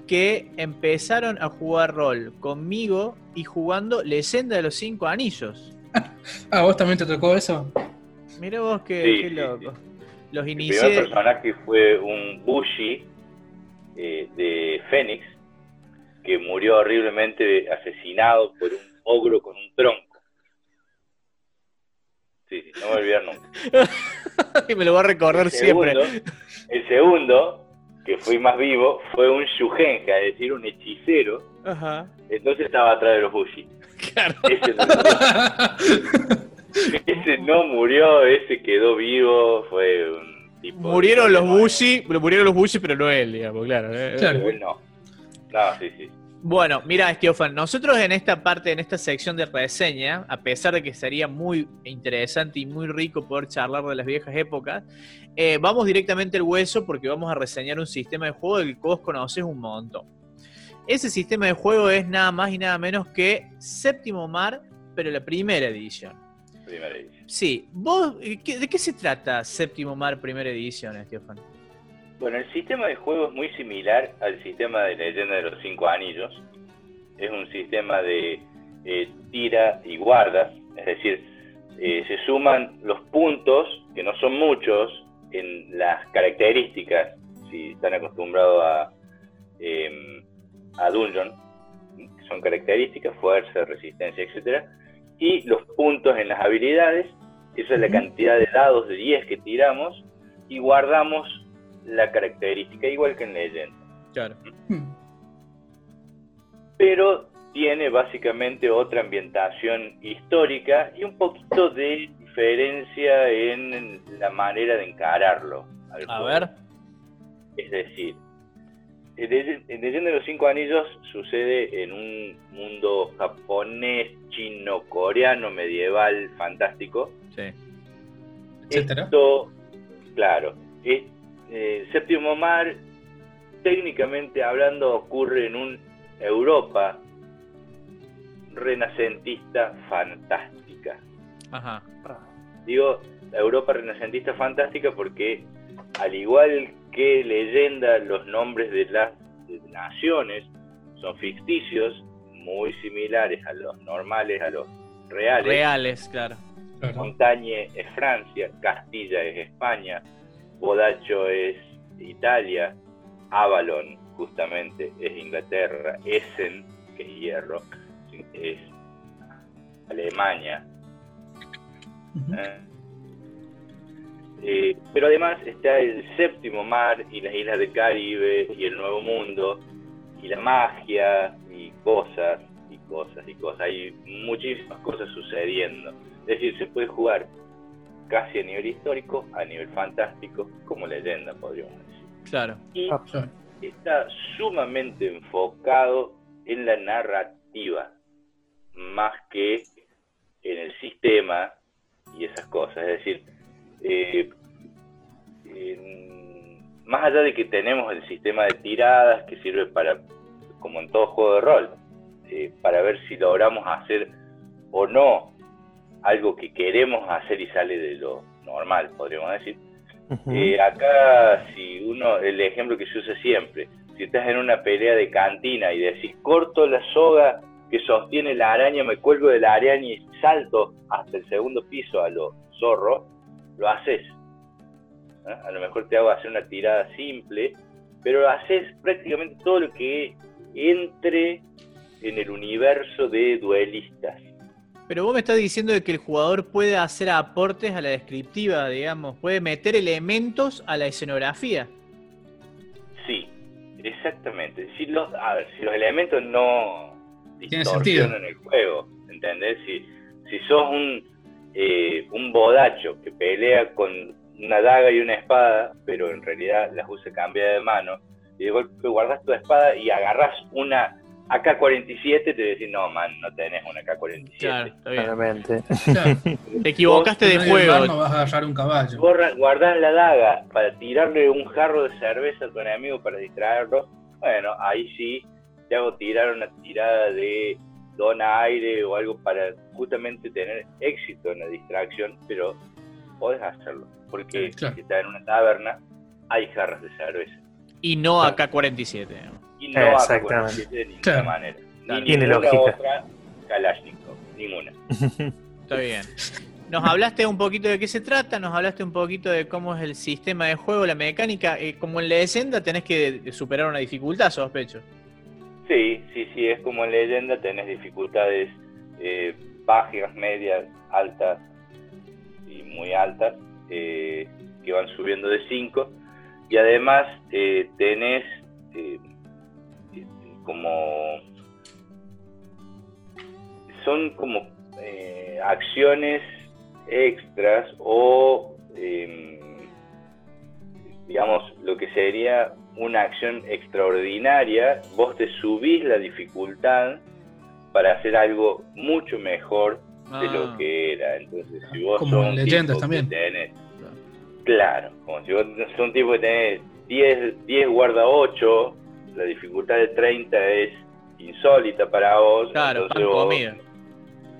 que empezaron a jugar rol conmigo y jugando Leyenda de los Cinco Anillos. *laughs* Ah, ¿vos también te tocó eso? Mira vos qué, Sí, qué sí, loco. Los inicié. primer personaje fue un Bushi eh, de Fénix que murió horriblemente asesinado por un ogro con un tronco. Sí, sí, no me voy a olvidar nunca. *laughs* y me lo voy a recordar El siempre. segundo, el segundo, que fui más vivo, fue un Shugenja, es decir, un hechicero. Ajá. Entonces estaba atrás de los Bushi. *laughs* Claro. Ese no. *laughs* Ese no murió, ese quedó vivo, fue un tipo... Murieron los Bushi, pero murieron los Bushi, pero no él, digamos, claro. eh. Claro. pero él no. No, sí, sí. Bueno, mira, Esteofan, nosotros en esta parte, en esta sección de reseña, a pesar de que sería muy interesante y muy rico poder charlar de las viejas épocas, eh, vamos directamente al hueso porque vamos a reseñar un sistema de juego del que vos conocés un montón. Ese sistema de juego es nada más y nada menos que Séptimo Mar, pero la primera edición. Primera edición. Sí, vos, eh, ¿qué- ¿de qué se trata Séptimo Mar, primera edición, Esteofan? Bueno, el sistema de juego es muy similar al sistema de Leyenda de los Cinco Anillos. Es un sistema de eh, tira y guardas, es decir, eh, se suman los puntos, que no son muchos, en las características, si están acostumbrados a, em, a Dungeon, son características, fuerza, resistencia, etc. Y los puntos en las habilidades, esa es la cantidad de dados de 10 que tiramos, y guardamos la característica, igual que en Legend. Claro. Hmm. Pero tiene básicamente otra ambientación histórica y un poquito de diferencia en la manera de encararlo. A ver. Es decir, Leyenda de los Cinco Anillos sucede en un mundo japonés, chino, coreano, medieval, fantástico. Sí. Etcétera. Esto, claro, es, eh, Séptimo Mar, técnicamente hablando, ocurre en un Europa renacentista fantástica. Ajá. Digo Europa renacentista fantástica porque al igual que leyenda, los nombres de las naciones son ficticios, muy similares a los normales, a los reales. Reales, claro. Montañe es Francia, Castilla es España, Bodacho es Italia, Avalon justamente es Inglaterra, Essen, que es hierro, es Alemania. ¿eh? Eh, pero además está el séptimo mar y las islas del Caribe y el Nuevo Mundo y la magia y cosas y cosas y cosas. Hay muchísimas cosas sucediendo. Es decir, se puede jugar casi a nivel histórico, a nivel fantástico, como leyenda, podríamos decir. Claro. Y Claro. está sumamente enfocado en la narrativa, más que en el sistema y esas cosas. Es decir, eh, más allá de que tenemos el sistema de tiradas que sirve para, como en todo juego de rol, eh, para ver si logramos hacer o no algo que queremos hacer y sale de lo normal, podríamos decir. Eh, acá, si uno, el ejemplo que se usa siempre, si estás en una pelea de cantina y decís corto la soga que sostiene la araña, me cuelgo de la araña y salto hasta el segundo piso a lo zorro, lo haces. ¿eh? A lo mejor te hago hacer una tirada simple, pero haces prácticamente todo lo que entre en el universo de duelistas. Pero vos me estás diciendo de que el jugador puede hacer aportes a la descriptiva, digamos, puede meter elementos a la escenografía. Sí, exactamente. Si los, a ver, si los elementos no Tiene distorsionan el juego, ¿entendés? Si, si sos un, eh, un bodacho que pelea con una daga y una espada, pero en realidad las usa cambiada de mano, y de golpe guardas tu espada y agarras una AK-47, te decís, no, man, no tenés una AK-47. Claro, está bien. Claramente. Claro. *laughs* Te equivocaste de bar no juego. vas a agarrar un caballo. Borra- guardás la daga para tirarle un jarro de cerveza a tu enemigo para distraerlo, bueno, ahí sí te hago tirar una tirada de dona aire o algo para justamente tener éxito en la distracción, pero podés hacerlo, porque Claro. si estás en una taberna, hay jarras de cerveza. Y no AK-47. ¿no? Y no Exactamente. AK-47 de ninguna Claro. manera. Ni Tiene ninguna lógica. otra Kalashnikov, ninguna. *laughs* Está bien. Nos hablaste un poquito de qué se trata, nos hablaste un poquito de cómo es el sistema de juego, la mecánica. Eh, como en leyenda tenés que superar una dificultad, sospecho. Sí, sí, sí, es como en leyenda, tenés dificultades eh, bajas, medias, altas y muy altas, eh, que van subiendo de 5. Y además eh, tenés eh, como... Son como eh, acciones extras o, eh, digamos, lo que sería una acción extraordinaria, vos te subís la dificultad para hacer algo mucho mejor de Ah, lo que era. Entonces, si vos Como sos un Leyendas también. tenés- claro, como si vos sos un tipo que tenés 10, 10 guarda 8, la dificultad de 30 es insólita para vos. Claro, entonces pan vos- comida.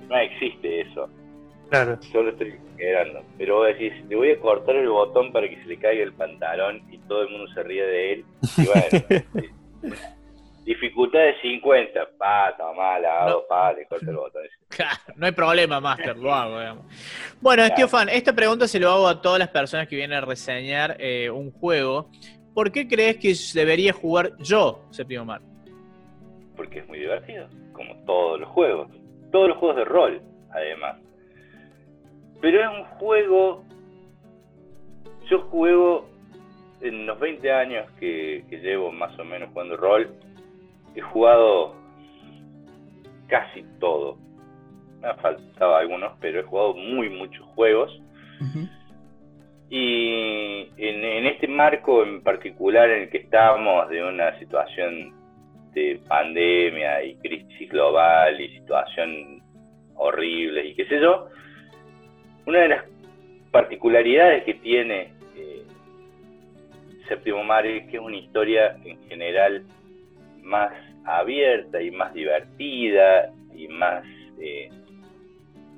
no existe eso. Claro. Solo estoy exagerando. Pero vos decís, le voy a cortar el botón para que se le caiga el pantalón y todo el mundo se ríe de él. Y bueno, *laughs* Dificultad de 50. Pa, toma, la hago, No. pa, le corto el botón. Claro, no hay problema, Master, lo hago, digamos. Bueno, Claro. Estiofan, esta pregunta se lo hago a todas las personas que vienen a reseñar eh, un juego. ¿Por qué crees que debería jugar yo Séptimo Mar? Porque es muy divertido, como todos los juegos. Todos los juegos de rol, además. Pero es un juego. Yo juego en los 20 años que, que llevo más o menos jugando rol. He jugado casi todo. Me han faltado algunos, pero he jugado muy muchos juegos. Y en, en este marco en particular en el que estamos, de una situación de pandemia y crisis global y situación horrible y qué sé yo, una de las particularidades que tiene eh, Séptimo Mar es que es una historia en general más abierta y más divertida y más... eh,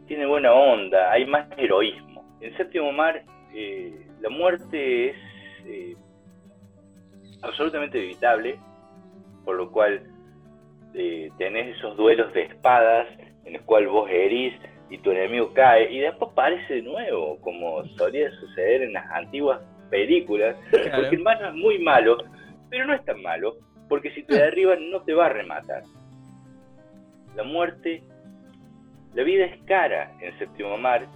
tiene buena onda, hay más heroísmo. En Séptimo Mar eh, la muerte es eh, absolutamente evitable, por lo cual eh, tenés esos duelos de espadas en los cuales vos herís y tu enemigo cae y después aparece de nuevo, como solía suceder en las antiguas películas, Claro. porque el malo es muy malo, pero no es tan malo, porque si te *laughs* derriban no te va a rematar. La muerte, la vida es cara en Séptimo Mar,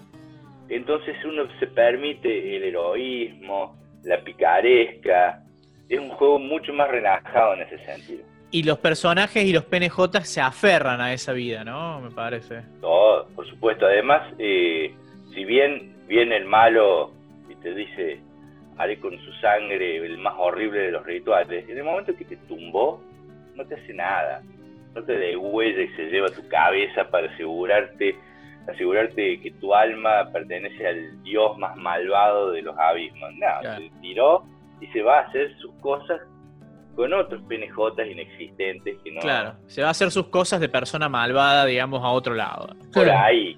entonces uno se permite el heroísmo, la picaresca, es un juego mucho más relajado en ese sentido. Y los personajes y los PNJ se aferran a esa vida, ¿no? Me parece. Todo, por supuesto. Además, eh, si bien viene el malo y te dice, haré con su sangre el más horrible de los rituales, en el momento que te tumbó, no te hace nada. No te degüella y se lleva tu cabeza para asegurarte, asegurarte que tu alma pertenece al dios más malvado de los abismos. No, Claro. se tiró y se va a hacer sus cosas con otros PNJ inexistentes que no... Claro, se va a hacer sus cosas de persona malvada, digamos, a otro lado. Por Claro. ahí.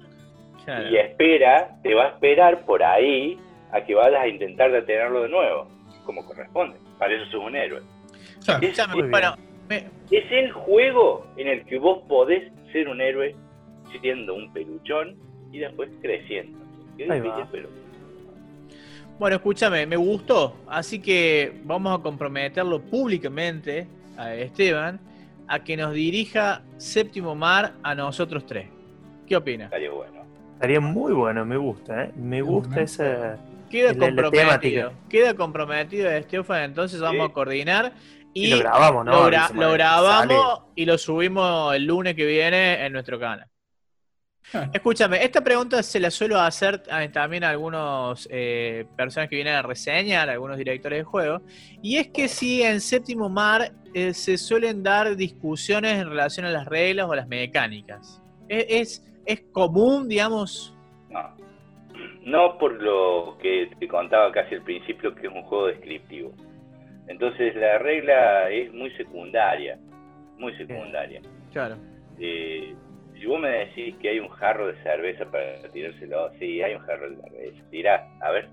Claro. y espera, te va a esperar por ahí a que vayas a intentar detenerlo de nuevo, como corresponde. Para eso sos un héroe. Claro. Es, Ya me- es- bueno, me- es el juego en el que vos podés ser un héroe siendo un peluchón y después creciendo. Es Ahí difícil, pero Bueno, escúchame, me gustó, así que vamos a comprometerlo públicamente a Esteban a que nos dirija Séptimo Mar a nosotros tres. ¿Qué opina? estaría bueno. Estaría muy bueno, me gusta, ¿eh? Me gusta Bueno. esa... Queda La- la comprometido. temática. Queda comprometido Estefan, entonces vamos Sí. a coordinar y, Y, lo grabamos, ¿no? lo, gra- Avísame, lo grabamos sale. y lo subimos el lunes que viene en nuestro canal. *laughs* Escúchame, esta pregunta se la suelo hacer eh, también a algunos eh, personas que vienen a reseñar, a algunos directores de juego, y es que si en Séptimo Mar eh, se suelen dar discusiones en relación a las reglas o las mecánicas. ¿Es, es, es común, digamos? No. No por lo que te contaba casi al principio, que es un juego descriptivo. Entonces la regla es muy secundaria, muy secundaria. Claro. Eh, si vos me decís que hay un jarro de cerveza para tirárselo, sí, hay un jarro de cerveza. Tirá, a ver.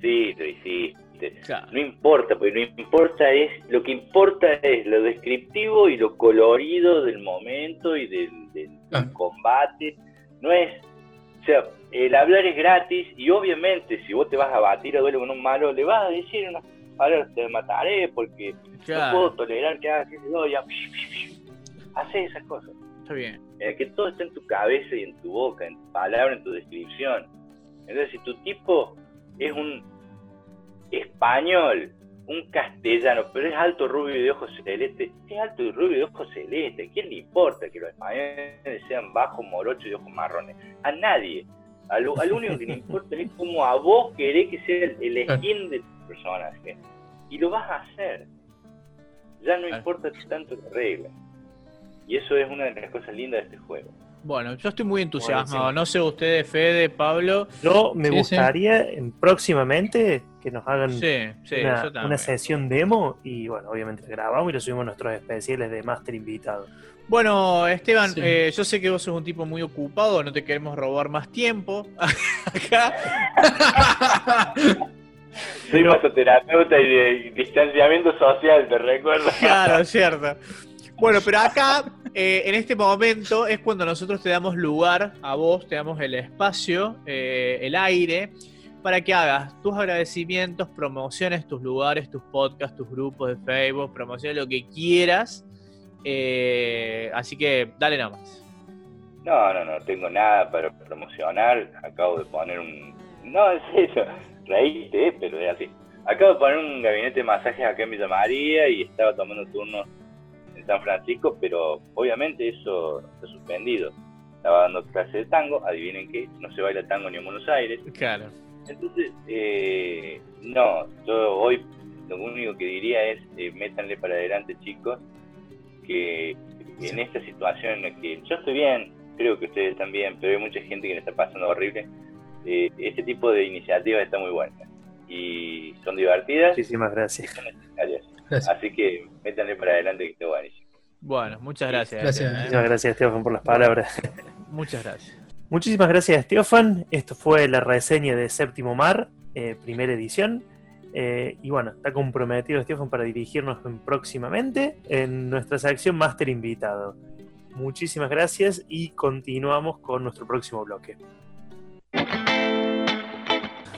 Sí, lo hiciste. Claro. No importa, porque no importa es, lo que importa es lo descriptivo y lo colorido del momento y del, del Claro. combate. No es, o sea, el hablar es gratis y obviamente si vos te vas a batir a duelo con un malo, le vas a decir una palabra, te mataré porque no puedo tolerar que hagas eso, ya. *laughs* Haces esas cosas. Está bien. Eh, que todo está en tu cabeza y en tu boca, en tu palabra, en tu descripción. Entonces, si tu tipo es un español, un castellano, pero es alto, rubio y de ojos celestes, es alto y rubio y de ojos celestes. ¿A quién le importa que los españoles sean bajos, morochos y de ojos marrones? A nadie. Al, al único que le *laughs* importa es cómo a vos querés que sea el, el skin de tu personaje. Y lo vas a hacer. Ya no importa tanto la regla. Y eso es una de las cosas lindas de este juego. Bueno, yo estoy muy entusiasmado. No sé ustedes, Fede, Pablo. Yo me Sí, sí. gustaría en- próximamente que nos hagan Sí, sí, una, sesión demo y bueno, obviamente grabamos y lo subimos a nuestros especiales de Master Invitado. Bueno, Esteban, Sí. eh, yo sé que vos sos un tipo muy ocupado, no te queremos robar más tiempo. *laughs* Acá. Soy masoterapeuta y de distanciamiento social, te recuerdo. Claro, es cierto. Bueno, pero acá, eh, en este momento, es cuando nosotros te damos lugar a vos, te damos el espacio, eh, el aire, para que hagas tus agradecimientos, promociones tus lugares, tus podcasts, tus grupos de Facebook, promociones lo que quieras. Eh, así que dale nomás. No, no, no tengo nada para promocionar. Acabo de poner un. No, es eso. Reíste, pero es así. Acabo de poner un gabinete de masajes acá en Villa María y estaba tomando turnos San Francisco, pero obviamente eso está suspendido. Estaba dando clase de tango, adivinen que no se baila tango ni en Buenos Aires. Claro. Entonces, eh, no, yo hoy lo único que diría es eh, métanle para adelante chicos, que en esta situación en la que yo estoy bien, creo que ustedes están bien, pero hay mucha gente que le está pasando horrible, eh, este tipo de iniciativas está muy buena y son divertidas Muchísimas y gracias. son necesarias. Gracias. Así que métanle para adelante que está buenísimo. Bueno, muchas gracias. Gracias. ¿eh? Muchísimas gracias, Estefan, por las palabras. *laughs* Muchas gracias. Muchísimas gracias, Estefan. Esto fue la reseña de Séptimo Mar, eh, primera edición. Eh, y bueno, está comprometido Estefan para dirigirnos en- próximamente en nuestra sección Máster Invitado. Muchísimas gracias y continuamos con nuestro próximo bloque.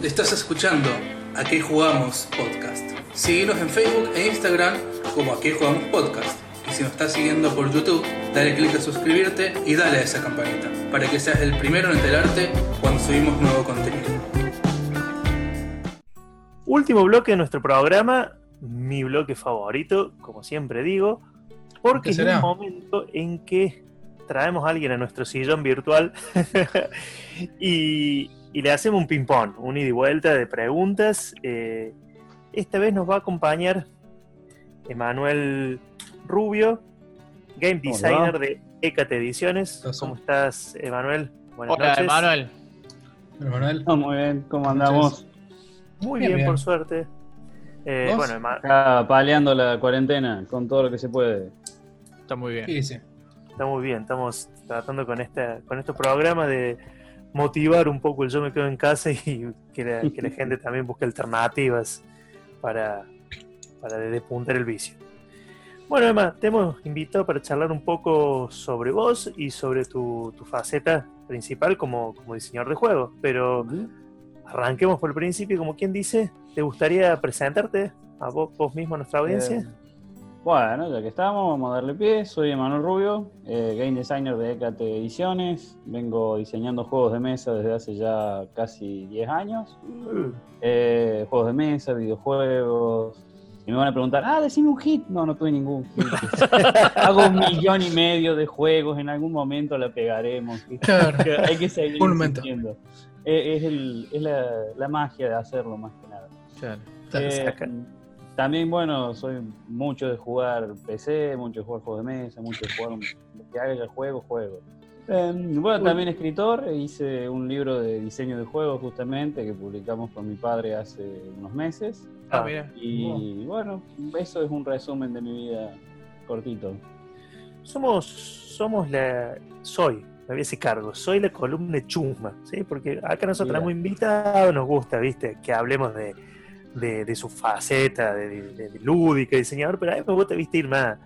Estás escuchando A qué jugamos podcast. Síguenos en Facebook e Instagram como A qué jugamos podcast. Y si nos estás siguiendo por YouTube, dale click a suscribirte y dale a esa campanita para que seas el primero en enterarte cuando subimos nuevo contenido. Último bloque de nuestro programa, mi bloque favorito, como siempre digo, porque ¿Qué es será? el momento en que traemos a alguien a nuestro sillón virtual *laughs* y, y le hacemos un ping-pong, un ida y vuelta de preguntas. Eh, esta vez nos va a acompañar Emanuel Rubio, game Hola. designer de Ecate Ediciones. ¿Cómo estás, Emanuel? Buenas Hola, noches. Manuel. Bueno, Manuel, Oh, muy bien, ¿cómo andamos? Muy Bien, bien, bien. por suerte. Eh, bueno, Ema- Acá paleando la cuarentena con todo lo que se puede. Está muy bien. ¿qué dice? Está muy bien, estamos tratando con esta, con estos programas de motivar un poco el yo me quedo en casa y *laughs* que la, que la *laughs* gente también busque alternativas para, para despuntar el vicio. Bueno, Emma, te hemos invitado para charlar un poco sobre vos y sobre tu, tu faceta principal como, como diseñador de juegos. Pero arranquemos por el principio, como quien dice, ¿te gustaría presentarte a vos, vos mismo a nuestra audiencia? Eh, bueno, ya que estamos, vamos a darle pie. Soy Emanuel Rubio, eh, game designer de Ecate Ediciones. Vengo diseñando juegos de mesa desde hace ya casi 10 años. Eh, juegos de mesa, videojuegos. Y me van a preguntar, ah, decime un hit. No, no tuve ningún hit. *laughs* Hago un millón y medio de juegos, en algún momento la pegaremos. Claro. *laughs* Hay que seguir Un momento. Eh, es el- es la, la magia de hacerlo más que nada. Claro. Claro, Eh. También, bueno, soy mucho de jugar PC, mucho de jugar juegos de mesa, mucho de jugar lo que haga juego, juego. Eh, bueno, también escritor, hice un libro de diseño de juegos justamente que publicamos con mi padre hace unos meses. Ah, mira. Y bueno, eso es un resumen de mi vida cortito. somos, somos la. Soy, me voy a hacer cargo, soy la columna chusma, ¿sí? Porque acá nosotros Mira. hemos invitado, nos gusta, ¿viste? Que hablemos de, de, de su faceta, de, de- de lúdica, diseñador, pero a mí me gusta, ¿viste? Ir más.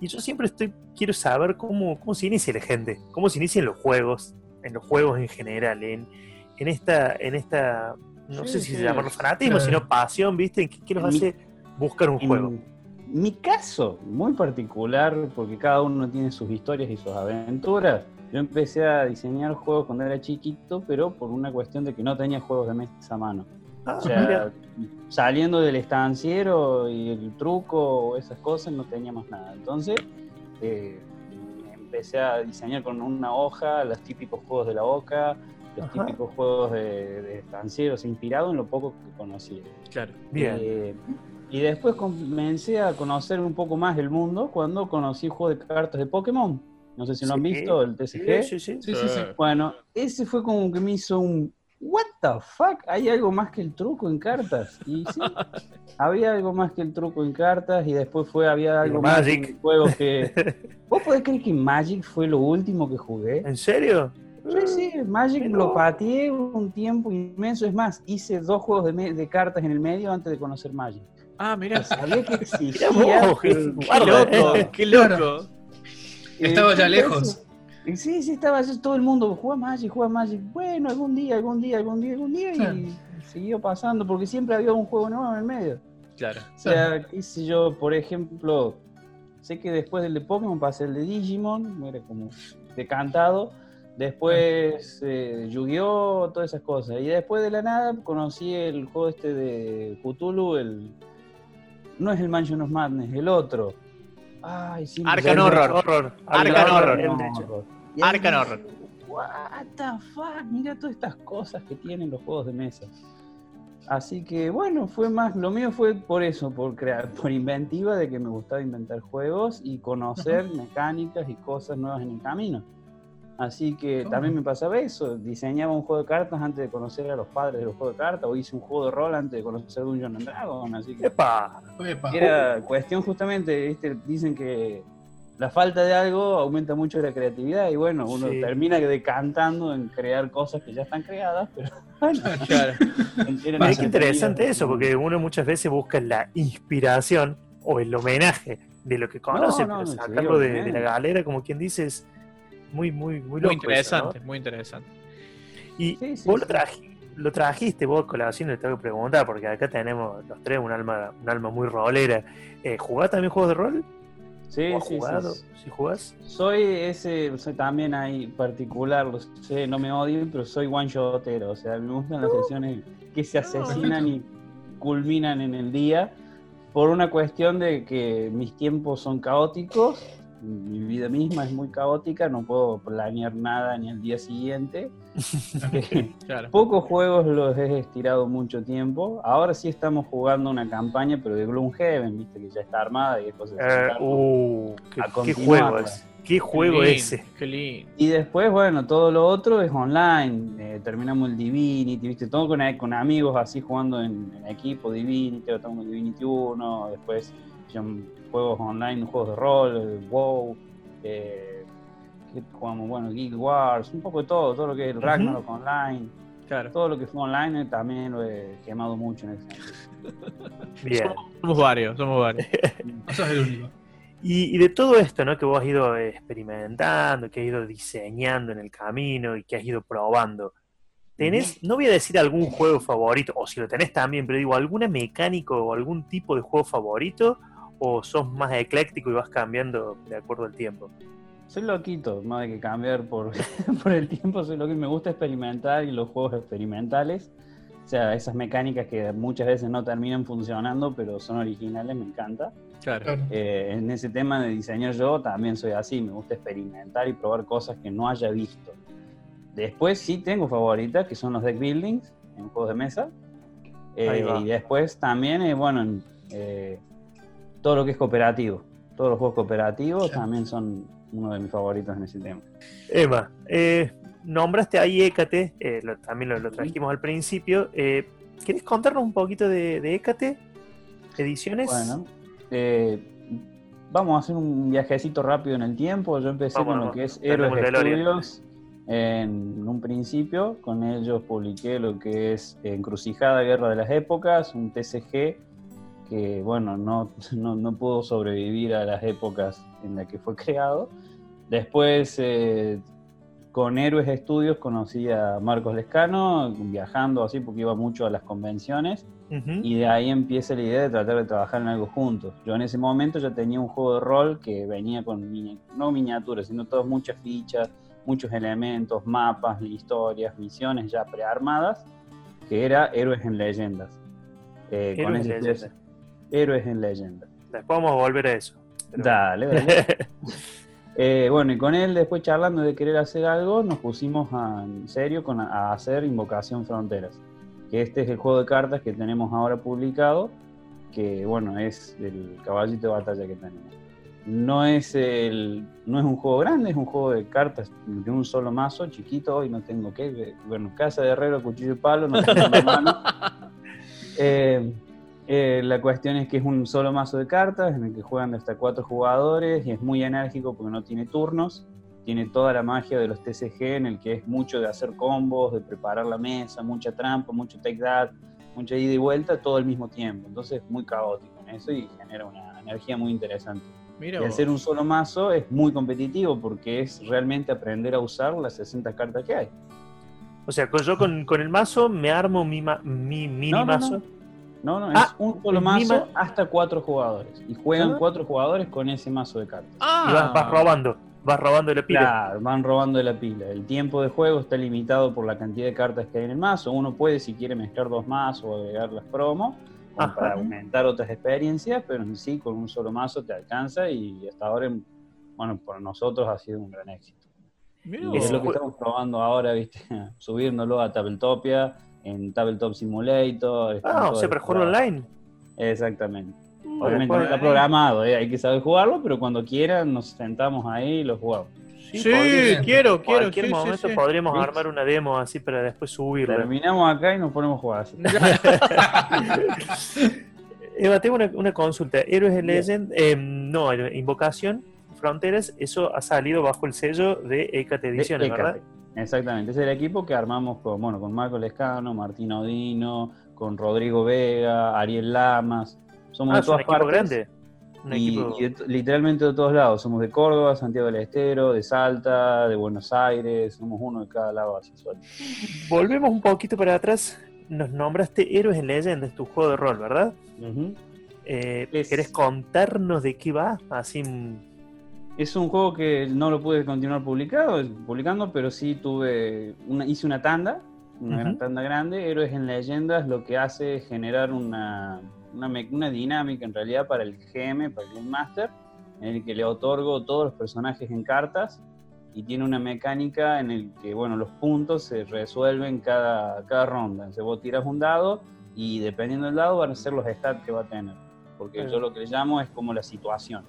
Y yo siempre estoy, quiero saber cómo, cómo se inicia la gente, cómo se inician los juegos, en los juegos en general, en, en esta, en esta, no Sí, sé si sí, se llamarlo fanatismo, claro. sino pasión, ¿viste? ¿Qué, qué En mi- hace buscar un En juego? mi caso, muy particular, porque cada uno tiene sus historias y sus aventuras, yo empecé a diseñar juegos cuando era chiquito, pero por una cuestión de que no tenía juegos de mesa a mano. Ah, O sea, mira. saliendo del estanciero y el truco o esas cosas, no tenía más nada. Entonces, eh, empecé a diseñar con una hoja los típicos juegos de la boca, los Ajá. típicos juegos de, de estancieros, inspirado en lo poco que conocía. Claro. Bien. Eh, y después comencé a conocer un poco más el mundo cuando conocí el juego de cartas de Pokémon. No sé si lo han visto, el TCG. Sí, sí, sí. Sí, sí, sí. Bueno, ese fue como que me hizo un what the fuck, hay algo más que el truco en cartas. Y sí, *laughs* había algo más que el truco en cartas y después fue había algo más Magic. en juegos que *laughs* ¿Vos podés creer que Magic fue lo último que jugué? ¿En serio? Sí, sí, Magic Pero- lo pateé un tiempo inmenso, es más, hice dos juegos de, me- de cartas en el medio antes de conocer Magic. Ah, mirá. *laughs* Sabía que Mirá existía. vos, qué Qué guarda, loco, eh. qué loco. Estaba Eh, ya lejos. Eh, Sí, sí, estaba todo el mundo, juega Magic, juega Magic. Bueno, algún día, algún día, algún día, algún día. Claro. Y siguió pasando porque siempre había un juego nuevo en el medio. Claro. O sea, qué sé yo, por ejemplo, sé que después del de Pokémon pasé el de Digimon, era como decantado. Después eh, Yu-Gi-Oh, todas esas cosas. Y después de la nada conocí el juego este de Cthulhu, el... No es el Mansion of Madness, el otro. Ay, sí, salió- Horror. Horror. Arkham Horror. Horror. Horror. What the fuck, mira todas estas cosas que tienen los juegos de mesa. Así que bueno, fue más, lo mío fue por eso, por crear, por inventiva de que me gustaba inventar juegos y conocer mecánicas y cosas nuevas en el camino. Así que Oh. también me pasaba eso, diseñaba un juego de cartas antes de conocer a los padres de los juegos de cartas, o hice un juego de rol antes de conocer Dungeon and Dragon, así que Epa. Epa. era cuestión justamente, ¿viste? dicen que la falta de algo aumenta mucho la creatividad y bueno, uno Sí. termina decantando en crear cosas que ya están creadas, pero *laughs* bueno, *laughs* Claro. entretenidas. qué interesante eso, porque uno muchas veces busca la inspiración o el homenaje de lo que conoce, no, pero no, sacarlo de, la galera, como quien dice, es muy, muy, muy loco. Muy eso, interesante, ¿no? muy interesante. Y Sí, sí, vos sí. Lo, traji- lo trajiste vos colaboración, le tengo que preguntar, porque acá tenemos los tres un alma, un alma muy rolera. Eh, ¿Jugás también juegos de rol? Sí, ¿O has sí, sí, jugado? sí. ¿Si jugás? Soy ese, soy también ahí particular, lo sé, no me odien, pero soy one shotero, o sea, me gustan las sesiones que se asesinan *laughs* y culminan en el día por una cuestión de que mis tiempos son caóticos, mi vida misma es muy caótica, no puedo planear nada ni el día siguiente. *laughs* Claro. Pocos juegos los he estirado mucho tiempo. Ahora sí estamos jugando una campaña, pero de Gloomhaven, viste que ya está armada y después Eh, uh, ¿qué, A qué continuarla. juego es? ¿Qué Qué juego lindo, ese? Qué lindo. Y después, bueno, todo lo otro es online. Eh, terminamos el Divinity, ¿viste? Todo con, con amigos así jugando en, en equipo Divinity, o estamos en Divinity 1, después juegos online, juegos de rol, WoW, eh, ¿qué jugamos? Bueno, Guild Wars, un poco de todo, todo lo que es el. Ragnarok online, Claro. todo lo que fue online también lo he quemado mucho en ese *laughs* Bien. Somos varios, somos varios. No *laughs* sos el único. Y, y de todo esto, ¿no? Que vos has ido experimentando, que has ido diseñando en el camino y que has ido probando. ¿Tenés, no voy a decir algún juego favorito, o si lo tenés también, pero digo, alguna mecánico o algún tipo de juego favorito? ¿O sos más ecléctico y vas cambiando de acuerdo al tiempo? Soy loquito, más de que cambiar por, *laughs* por el tiempo, soy lo que me gusta experimentar y los juegos experimentales. O sea, esas mecánicas que muchas veces no terminan funcionando, pero son originales, me encanta. Claro. Eh, en ese tema de diseñar yo también soy así, me gusta experimentar y probar cosas que no haya visto. Después sí tengo favoritas, que son los deck buildings en juegos de mesa. Eh, y después también, eh, bueno, en, eh, todo lo que es cooperativo. Todos los juegos cooperativos también son uno de mis favoritos en ese tema. Emma, eh, nombraste ahí Hécate, eh, lo- también lo, lo trajimos al principio. Eh, ¿Querés contarnos un poquito de, de Hécate? ¿Ediciones? Bueno, eh, vamos a hacer un viajecito rápido en el tiempo. Yo empecé Vamos, con lo que es Héroes DeLorean. Studios en un principio. Con ellos publiqué lo que es Encrucijada Guerra de las Épocas, un TCG que, bueno, no, *laughs* no, no pudo sobrevivir a las épocas en las que fue creado. Después, eh, con Héroes Studios conocí a Marcos Lescano, viajando así porque iba mucho a las convenciones. Ujú. Y de ahí empieza la idea de tratar de trabajar en algo juntos. Yo en ese momento ya tenía un juego de rol que venía con, mini- no miniaturas, sino todas muchas fichas, muchos elementos, mapas, historias, misiones ya prearmadas, que era Héroes en Leyendas. Eh, con Héroes ese en Leyendas. Héroes en Leyendas. Después vamos a volver a eso. Pero- Dale, dale. *laughs* Eh, bueno, y con él después charlando de querer hacer algo, nos pusimos a- en serio con, a hacer Invocación Fronteras. Que este es el juego de cartas que tenemos ahora publicado, que bueno, es el caballito de batalla que tenemos. No es, el, no es un juego grande, es un juego de cartas de un solo mazo, chiquito, hoy no tengo que, bueno, casa de herrero, cuchillo y palo, no tengo en la mano. *laughs* Eh, eh, la cuestión es que es un solo mazo de cartas en el que juegan hasta cuatro jugadores y es muy enérgico porque no tiene turnos. Tiene toda la magia de los TCG en el que es mucho de hacer combos, de preparar la mesa, mucha trampa, mucho take that, mucha ida y vuelta todo al mismo tiempo. Entonces es muy caótico en eso y genera una energía muy interesante. Mira Y hacer un solo mazo es muy competitivo porque es realmente aprender a usar las 60 cartas que hay. O sea, yo con, con el mazo me armo mi, ma- mi mini No, no, mazo. No, no, Ah, es un solo mazo ma- hasta cuatro jugadores. Y juegan Ah. cuatro jugadores con ese mazo de cartas. Ah, Y vas, vas robando, vas robando la pila. Claro, van robando de la pila. El tiempo de juego está limitado por la cantidad de cartas que hay en el mazo. Uno puede, si quiere, mezclar dos mazos o agregar las promos para aumentar otras experiencias, pero en sí, con un solo mazo te alcanza y hasta ahora, bueno, para nosotros ha sido un gran éxito. Mira es lo que estamos probando ahora, ¿viste? *laughs* Subiéndolo a Tabletopia, en Tabletop Simulator. en Ah, o sea, jugar pruebas. online. Exactamente. Mm, Obviamente no está programado, ¿eh? hay que saber jugarlo, pero cuando quieran nos sentamos ahí y lo jugamos. Sí, podría- quiero, en quiero. cualquier sí, sí, momento sí. podríamos armar una demo así para después subirla. Terminamos acá y nos ponemos a jugar así. *laughs* Eva, tengo una, una consulta. Héroes de. Legend, eh, no, Invocación, Fronteras, eso ha salido bajo el sello de Ecate Ediciones, De ¿verdad? Exactamente, es el equipo que armamos con, bueno, con Marco Lescano, Martín Odino, con Rodrigo Vega, Ariel Lamas. Somos Ah, de es un todas equipo partes. grande. Un y, equipo... y de to- literalmente de todos lados. Somos de Córdoba, Santiago del Estero, de Salta, de Buenos Aires. Somos uno de cada lado así. Volvemos un poquito para atrás. Nos nombraste Héroes en Legend, es tu juego de rol, ¿verdad? Eh, Es- ¿Querés contarnos de qué va? Así, Es un juego que no lo pude continuar publicado, publicando, pero sí tuve una, hice una tanda, una gran Ujú. tanda grande. Héroes en Leyendas lo que hace es generar una, una, una dinámica en realidad para el GM, para el Game Master, en el que le otorgo todos los personajes en cartas y tiene una mecánica en el que bueno, los puntos se resuelven cada, cada ronda. Entonces vos tiras un dado y dependiendo del dado van a ser los stats que va a tener. Porque Claro. yo lo que le llamo es como la situación.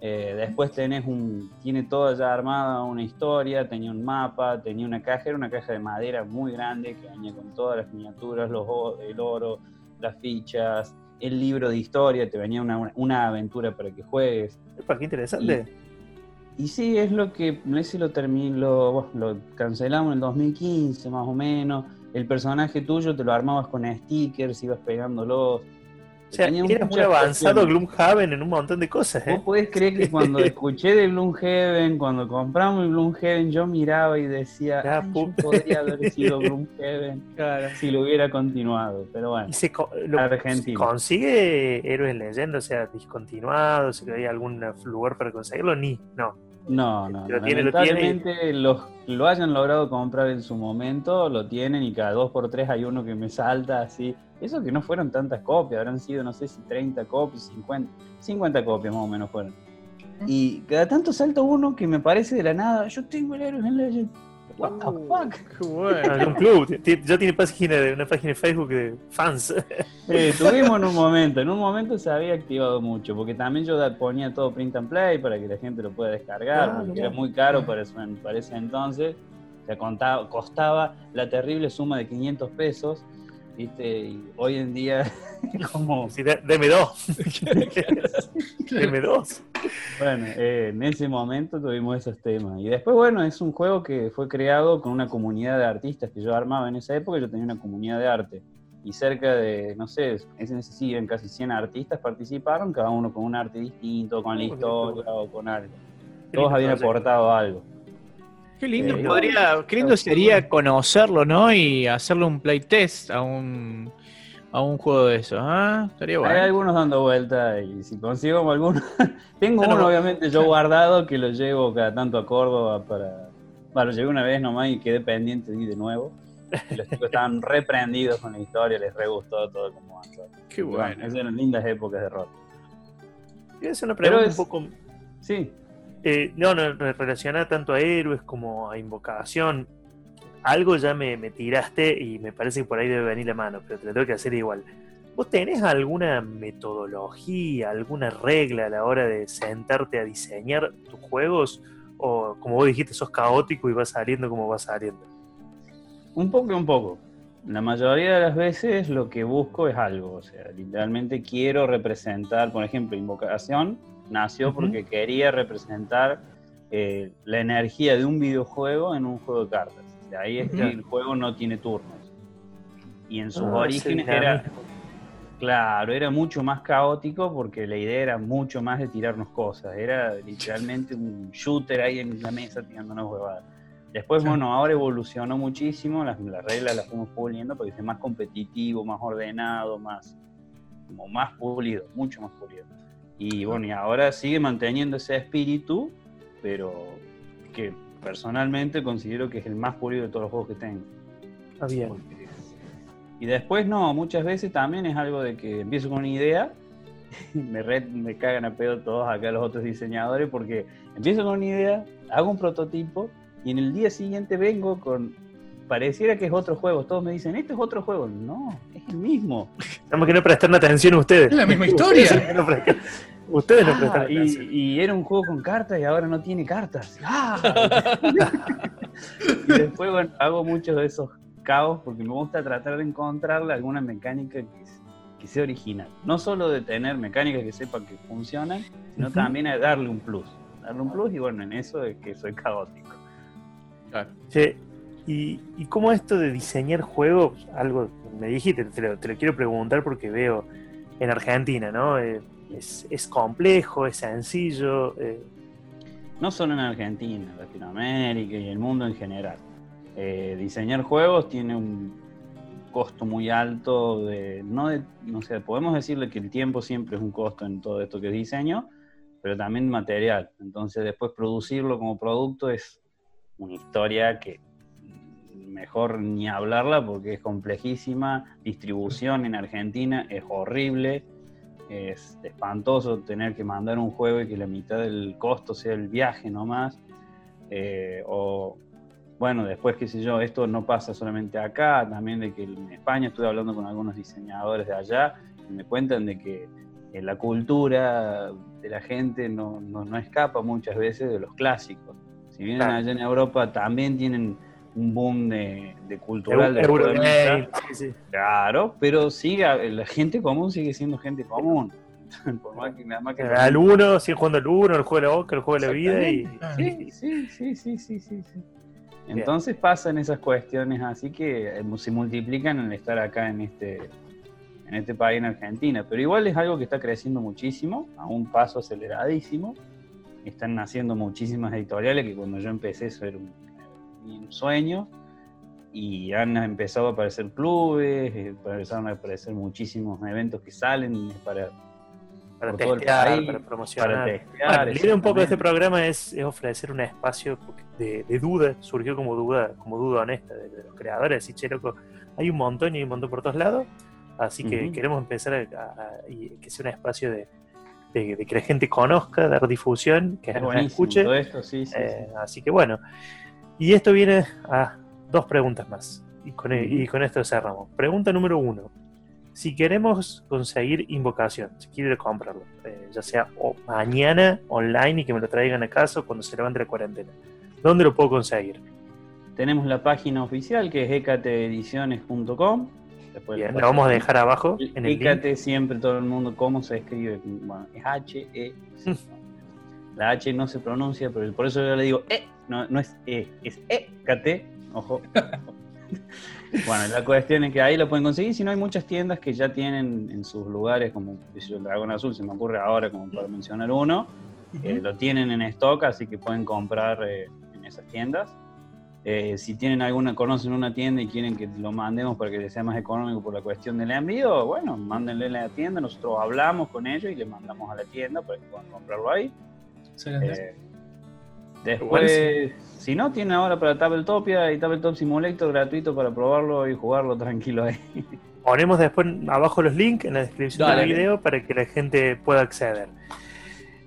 Eh, después tenés un, tiene toda ya armada una historia, tenía un mapa, tenía una caja, era una caja de madera muy grande que venía con todas las miniaturas, los, el oro, las fichas, el libro de historia, te venía una, una- aventura para que juegues. epa, qué interesante. Y sí, es lo que, ese lo terminé, lo, lo cancelamos en el 2015 más o menos. El personaje tuyo te lo armabas con stickers, ibas pegándolos. O sea, Tenía eras muy avanzado. Gloomhaven en un montón de cosas, Vos ¿eh? podés creer que *laughs* cuando escuché de Gloomhaven, cuando compramos Gloomhaven, yo miraba y decía, Ya, "Ay, pu- yo podría haber sido *laughs* Gloomhaven Claro. si lo hubiera continuado, pero bueno. Se, lo- consigue Héroes en Legend, o sea, discontinuado, si hay algún lugar para conseguirlo, ni, no. No, no, Lo no. tiene, lo tiene. lamentablemente los que lo hayan logrado comprar en su momento, lo tienen y cada dos por tres hay uno que me salta así. Eso que no fueron tantas copias, habrán sido no sé si 30 copias, 50, 50 copias más o menos fueron. Y cada tanto salta uno que me parece de la nada, yo tengo el en Legend. What the fuck? Qué bueno. Un club, ya tiene página de una página de Facebook de fans. *laughs* Eh, tuvimos en un momento, en un momento se había activado mucho, porque también yo ponía todo print and play para que la gente lo pueda descargar, Ah, porque era muy caro para, eso- para ese entonces, o sea, contaba- costaba la terrible suma de 500 pesos, ¿viste? y hoy en día *laughs* como, Sí, de- deme dos. *laughs* deme dos. bueno, eh, en ese momento tuvimos esos temas. Y después, bueno, es un juego que fue creado con una comunidad de artistas que yo armaba en esa época, yo tenía una comunidad de arte. Y cerca de, no sé, es en ese sí, en casi 100 artistas participaron, cada uno con un arte distinto, con la historia o con algo. Todos habían aportado algo. Qué lindo Eh, podría, qué lindo sería conocerlo, ¿no? Y hacerle un playtest a un a un juego de esos, ¿ah? Estaría Hay bueno. algunos dando vuelta y si consigo alguno, *laughs* tengo uno obviamente yo guardado que lo llevo cada tanto a Córdoba para... Bueno, lo llevé una vez nomás y quedé pendiente de nuevo. Y los chicos estaban *laughs* reprendidos con la historia, les re gustó todo como avanzó. Qué bueno. Esas eran lindas épocas de rol. Quiero hacer una Pero pregunta es- un poco. Sí, eh, no, no, re- relacionada tanto a héroes como a invocación. Algo ya me, me tiraste y me parece que por ahí debe venir la mano, pero te lo tengo que hacer igual. ¿Vos tenés alguna metodología, alguna regla a la hora de sentarte a diseñar tus juegos? ¿O como vos dijiste, sos caótico y va saliendo como va saliendo? un poco un poco. La mayoría de las veces lo que busco es algo, o sea, literalmente quiero representar, por ejemplo, Invocación nació porque quería representar eh, la energía de un videojuego en un juego de cartas. Sea, ahí es que el juego no tiene turnos. Y en sus Ah, orígenes era, claro, era mucho más caótico porque la idea era mucho más de tirarnos cosas. Era literalmente un shooter ahí en la mesa tirándonos huevadas. Después, Sí. bueno, ahora evolucionó muchísimo, las, las reglas las fuimos puliendo porque es más competitivo, más ordenado, más, como más pulido, mucho más pulido. Y bueno, y ahora sigue manteniendo ese espíritu, pero que personalmente considero que es el más pulido de todos los juegos que tengo. Está bien. Y después no, muchas veces también es algo de que empiezo con una idea, *laughs* me, re- me cagan a pedo todos acá los otros diseñadores porque empiezo con una idea, hago un prototipo y en el día siguiente vengo con, pareciera que es otro juego, todos me dicen, este es otro juego, no, es el mismo. Más que no prestan atención ustedes. Es la misma historia. *laughs* Ustedes no Ah, atención. y, y era un juego con cartas y ahora no tiene cartas. ¡Ah! *laughs* y después, bueno, hago muchos de esos caos porque me gusta tratar de encontrarle alguna mecánica que, que sea original. No solo de tener mecánicas que sepan que funcionan, sino también a darle un plus. Darle un plus y bueno, en eso es que soy caótico. Claro. Che, y, y cómo esto de diseñar juegos, algo me dijiste, te lo, te lo quiero preguntar porque veo en Argentina, ¿no? Eh, es, es complejo, es sencillo. eh, no solo en Argentina, Latinoamérica y el mundo en general. Eh, diseñar juegos tiene un costo muy alto de no de no sé podemos decirle que el tiempo siempre es un costo en todo esto que es diseño pero también material entonces después producirlo como producto es una historia que mejor ni hablarla porque es complejísima distribución en Argentina es horrible es espantoso tener que mandar un juego y que la mitad del costo sea el viaje nomás. Eh, o, bueno, después, qué sé yo, esto no pasa solamente acá, también de que en España estuve hablando con algunos diseñadores de allá y me cuentan de que eh, la cultura de la gente no, no, no escapa muchas veces de los clásicos. Si vienen Claro. allá en Europa, también tienen un boom de, de cultural de. Eurogame, sí, sí. Claro, pero sigue, la gente común sigue siendo gente común. *laughs* Por más que nada más que Al uno, sigue jugando al uno, el juego de la boca, el juego de la vida y. Sí, sí, sí, sí, sí, sí, sí. Entonces pasan esas cuestiones así que eh, se multiplican al estar acá en este, en este país en Argentina. Pero igual es algo que está creciendo muchísimo, a un paso aceleradísimo. Están naciendo muchísimas editoriales que cuando yo empecé eso era un, un sueño. Y han empezado a aparecer clubes, eh, empezaron a aparecer muchísimos eventos que salen para, para testear, país, para promocionar. para testear. Bueno, la idea un poco de este programa es, es ofrecer un espacio de, de duda, surgió como duda, como duda honesta de, de los creadores, decir, che, loco, hay un montón y hay un montón por todos lados, así que Ujú. queremos empezar a, a- y que sea un espacio de, de- de que la gente conozca, dar difusión, que nos buenísimo escuche. todo esto, sí, sí, sí. Eh, Así que bueno, y esto viene a dos preguntas más, y con, e- y con esto cerramos. Pregunta número uno. Si queremos conseguir invocación, si quiero comprarlo, eh, ya sea o mañana online y que me lo traigan a casa o cuando se levante la cuarentena, ¿dónde lo puedo conseguir? Tenemos la página oficial que es ecateediciones.com. Bien, la vamos a dejar abajo en el link. Ecate siempre todo el mundo cómo se escribe. Bueno, es H E. *laughs* La H no se pronuncia, pero por eso yo le digo E, no, no es E, es Ecate. Ojo. *laughs* bueno, la cuestión es que ahí lo pueden conseguir, si no hay muchas tiendas que ya tienen en sus lugares, como el Dragón Azul, se me ocurre ahora como para mencionar uno, eh, lo tienen en stock, así que pueden comprar eh, en esas tiendas. Eh, si tienen alguna, conocen una tienda y quieren que lo mandemos para que les sea más económico por la cuestión del envío, bueno, mándenle a la tienda, nosotros hablamos con ellos y le mandamos a la tienda para que puedan comprarlo ahí. Excelente. Después, si no, tienen ahora para Tabletopia y Tabletop Simulator gratuito para probarlo y jugarlo tranquilo ahí. Ponemos después abajo los links en la descripción Dale. del video para que la gente pueda acceder.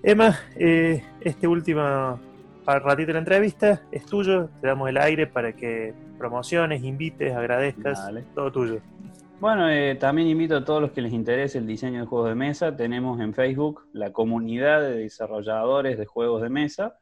Emma, eh, este último ratito de la entrevista es tuyo, te damos el aire para que promociones, invites, agradezcas, Dale. todo tuyo. Bueno, eh, también invito a todos los que les interese el diseño de juegos de mesa. Tenemos en Facebook la comunidad de desarrolladores de juegos de mesa.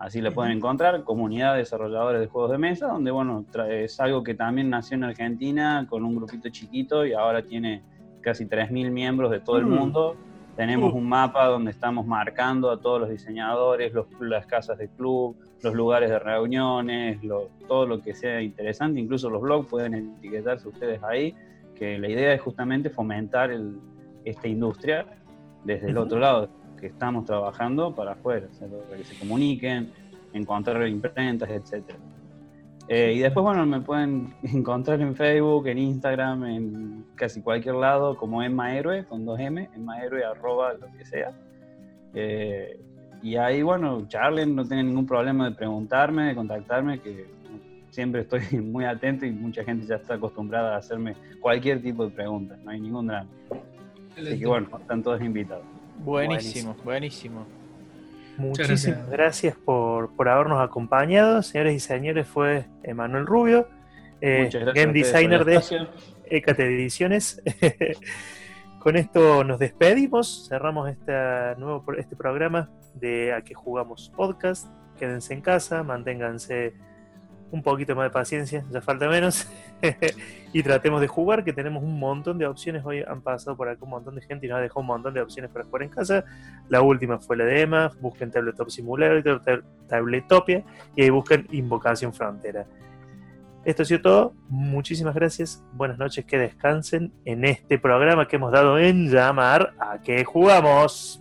Así la pueden encontrar, comunidad de desarrolladores de juegos de mesa, donde bueno, es algo que también nació en Argentina con un grupito chiquito y ahora tiene casi 3.000 miembros de todo el Mm. mundo. Tenemos un mapa donde estamos marcando a todos los diseñadores, los- las casas de club, los lugares de reuniones, lo- todo lo que sea interesante, incluso los blogs pueden etiquetarse ustedes ahí, que la idea es justamente fomentar el- esta industria desde el otro lado, que estamos trabajando para afuera, o sea, para que se comuniquen, encontrar imprentas, etcétera. Eh, y después, bueno, me pueden *laughs* encontrar en Facebook, en Instagram, en casi cualquier lado, como Emma Héroe, con dos M, Emma Héroe, arroba, lo que sea. Eh, y ahí, bueno, charlen, no tienen ningún problema de preguntarme, de contactarme, que siempre estoy *laughs* muy atento y mucha gente ya está acostumbrada a hacerme cualquier tipo de preguntas, no hay ningún drama. Así que bueno, están todos invitados. Buenísimo, buenísimo. Muchísimas gracias. gracias, por, por habernos acompañado, señores y señores. Fue Emanuel Rubio, eh, game designer de. Ecate Ediciones. *laughs* Con esto nos despedimos, cerramos esta nuevo, este programa de A que jugamos podcast. Quédense en casa, manténganse un poquito más de paciencia, ya falta menos. *laughs* y tratemos de jugar, que tenemos un montón de opciones. Hoy han pasado por acá un montón de gente y nos ha dejado un montón de opciones para jugar en casa. La última fue la de Emma, busquen Tabletop Simulator, Tab- Tabletopia y ahí busquen Invocación Frontera. Esto ha sido todo. Muchísimas gracias. Buenas noches. Que descansen en este programa que hemos dado en llamar a qué jugamos.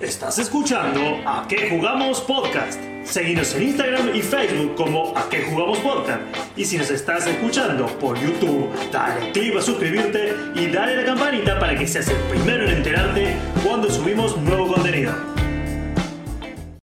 Estás escuchando A qué jugamos podcast. Seguinos en Instagram y Facebook como A qué jugamos podcast. Y si nos estás escuchando por YouTube, dale click a suscribirte y dale la campanita para que seas el primero en enterarte cuando subimos nuevo contenido.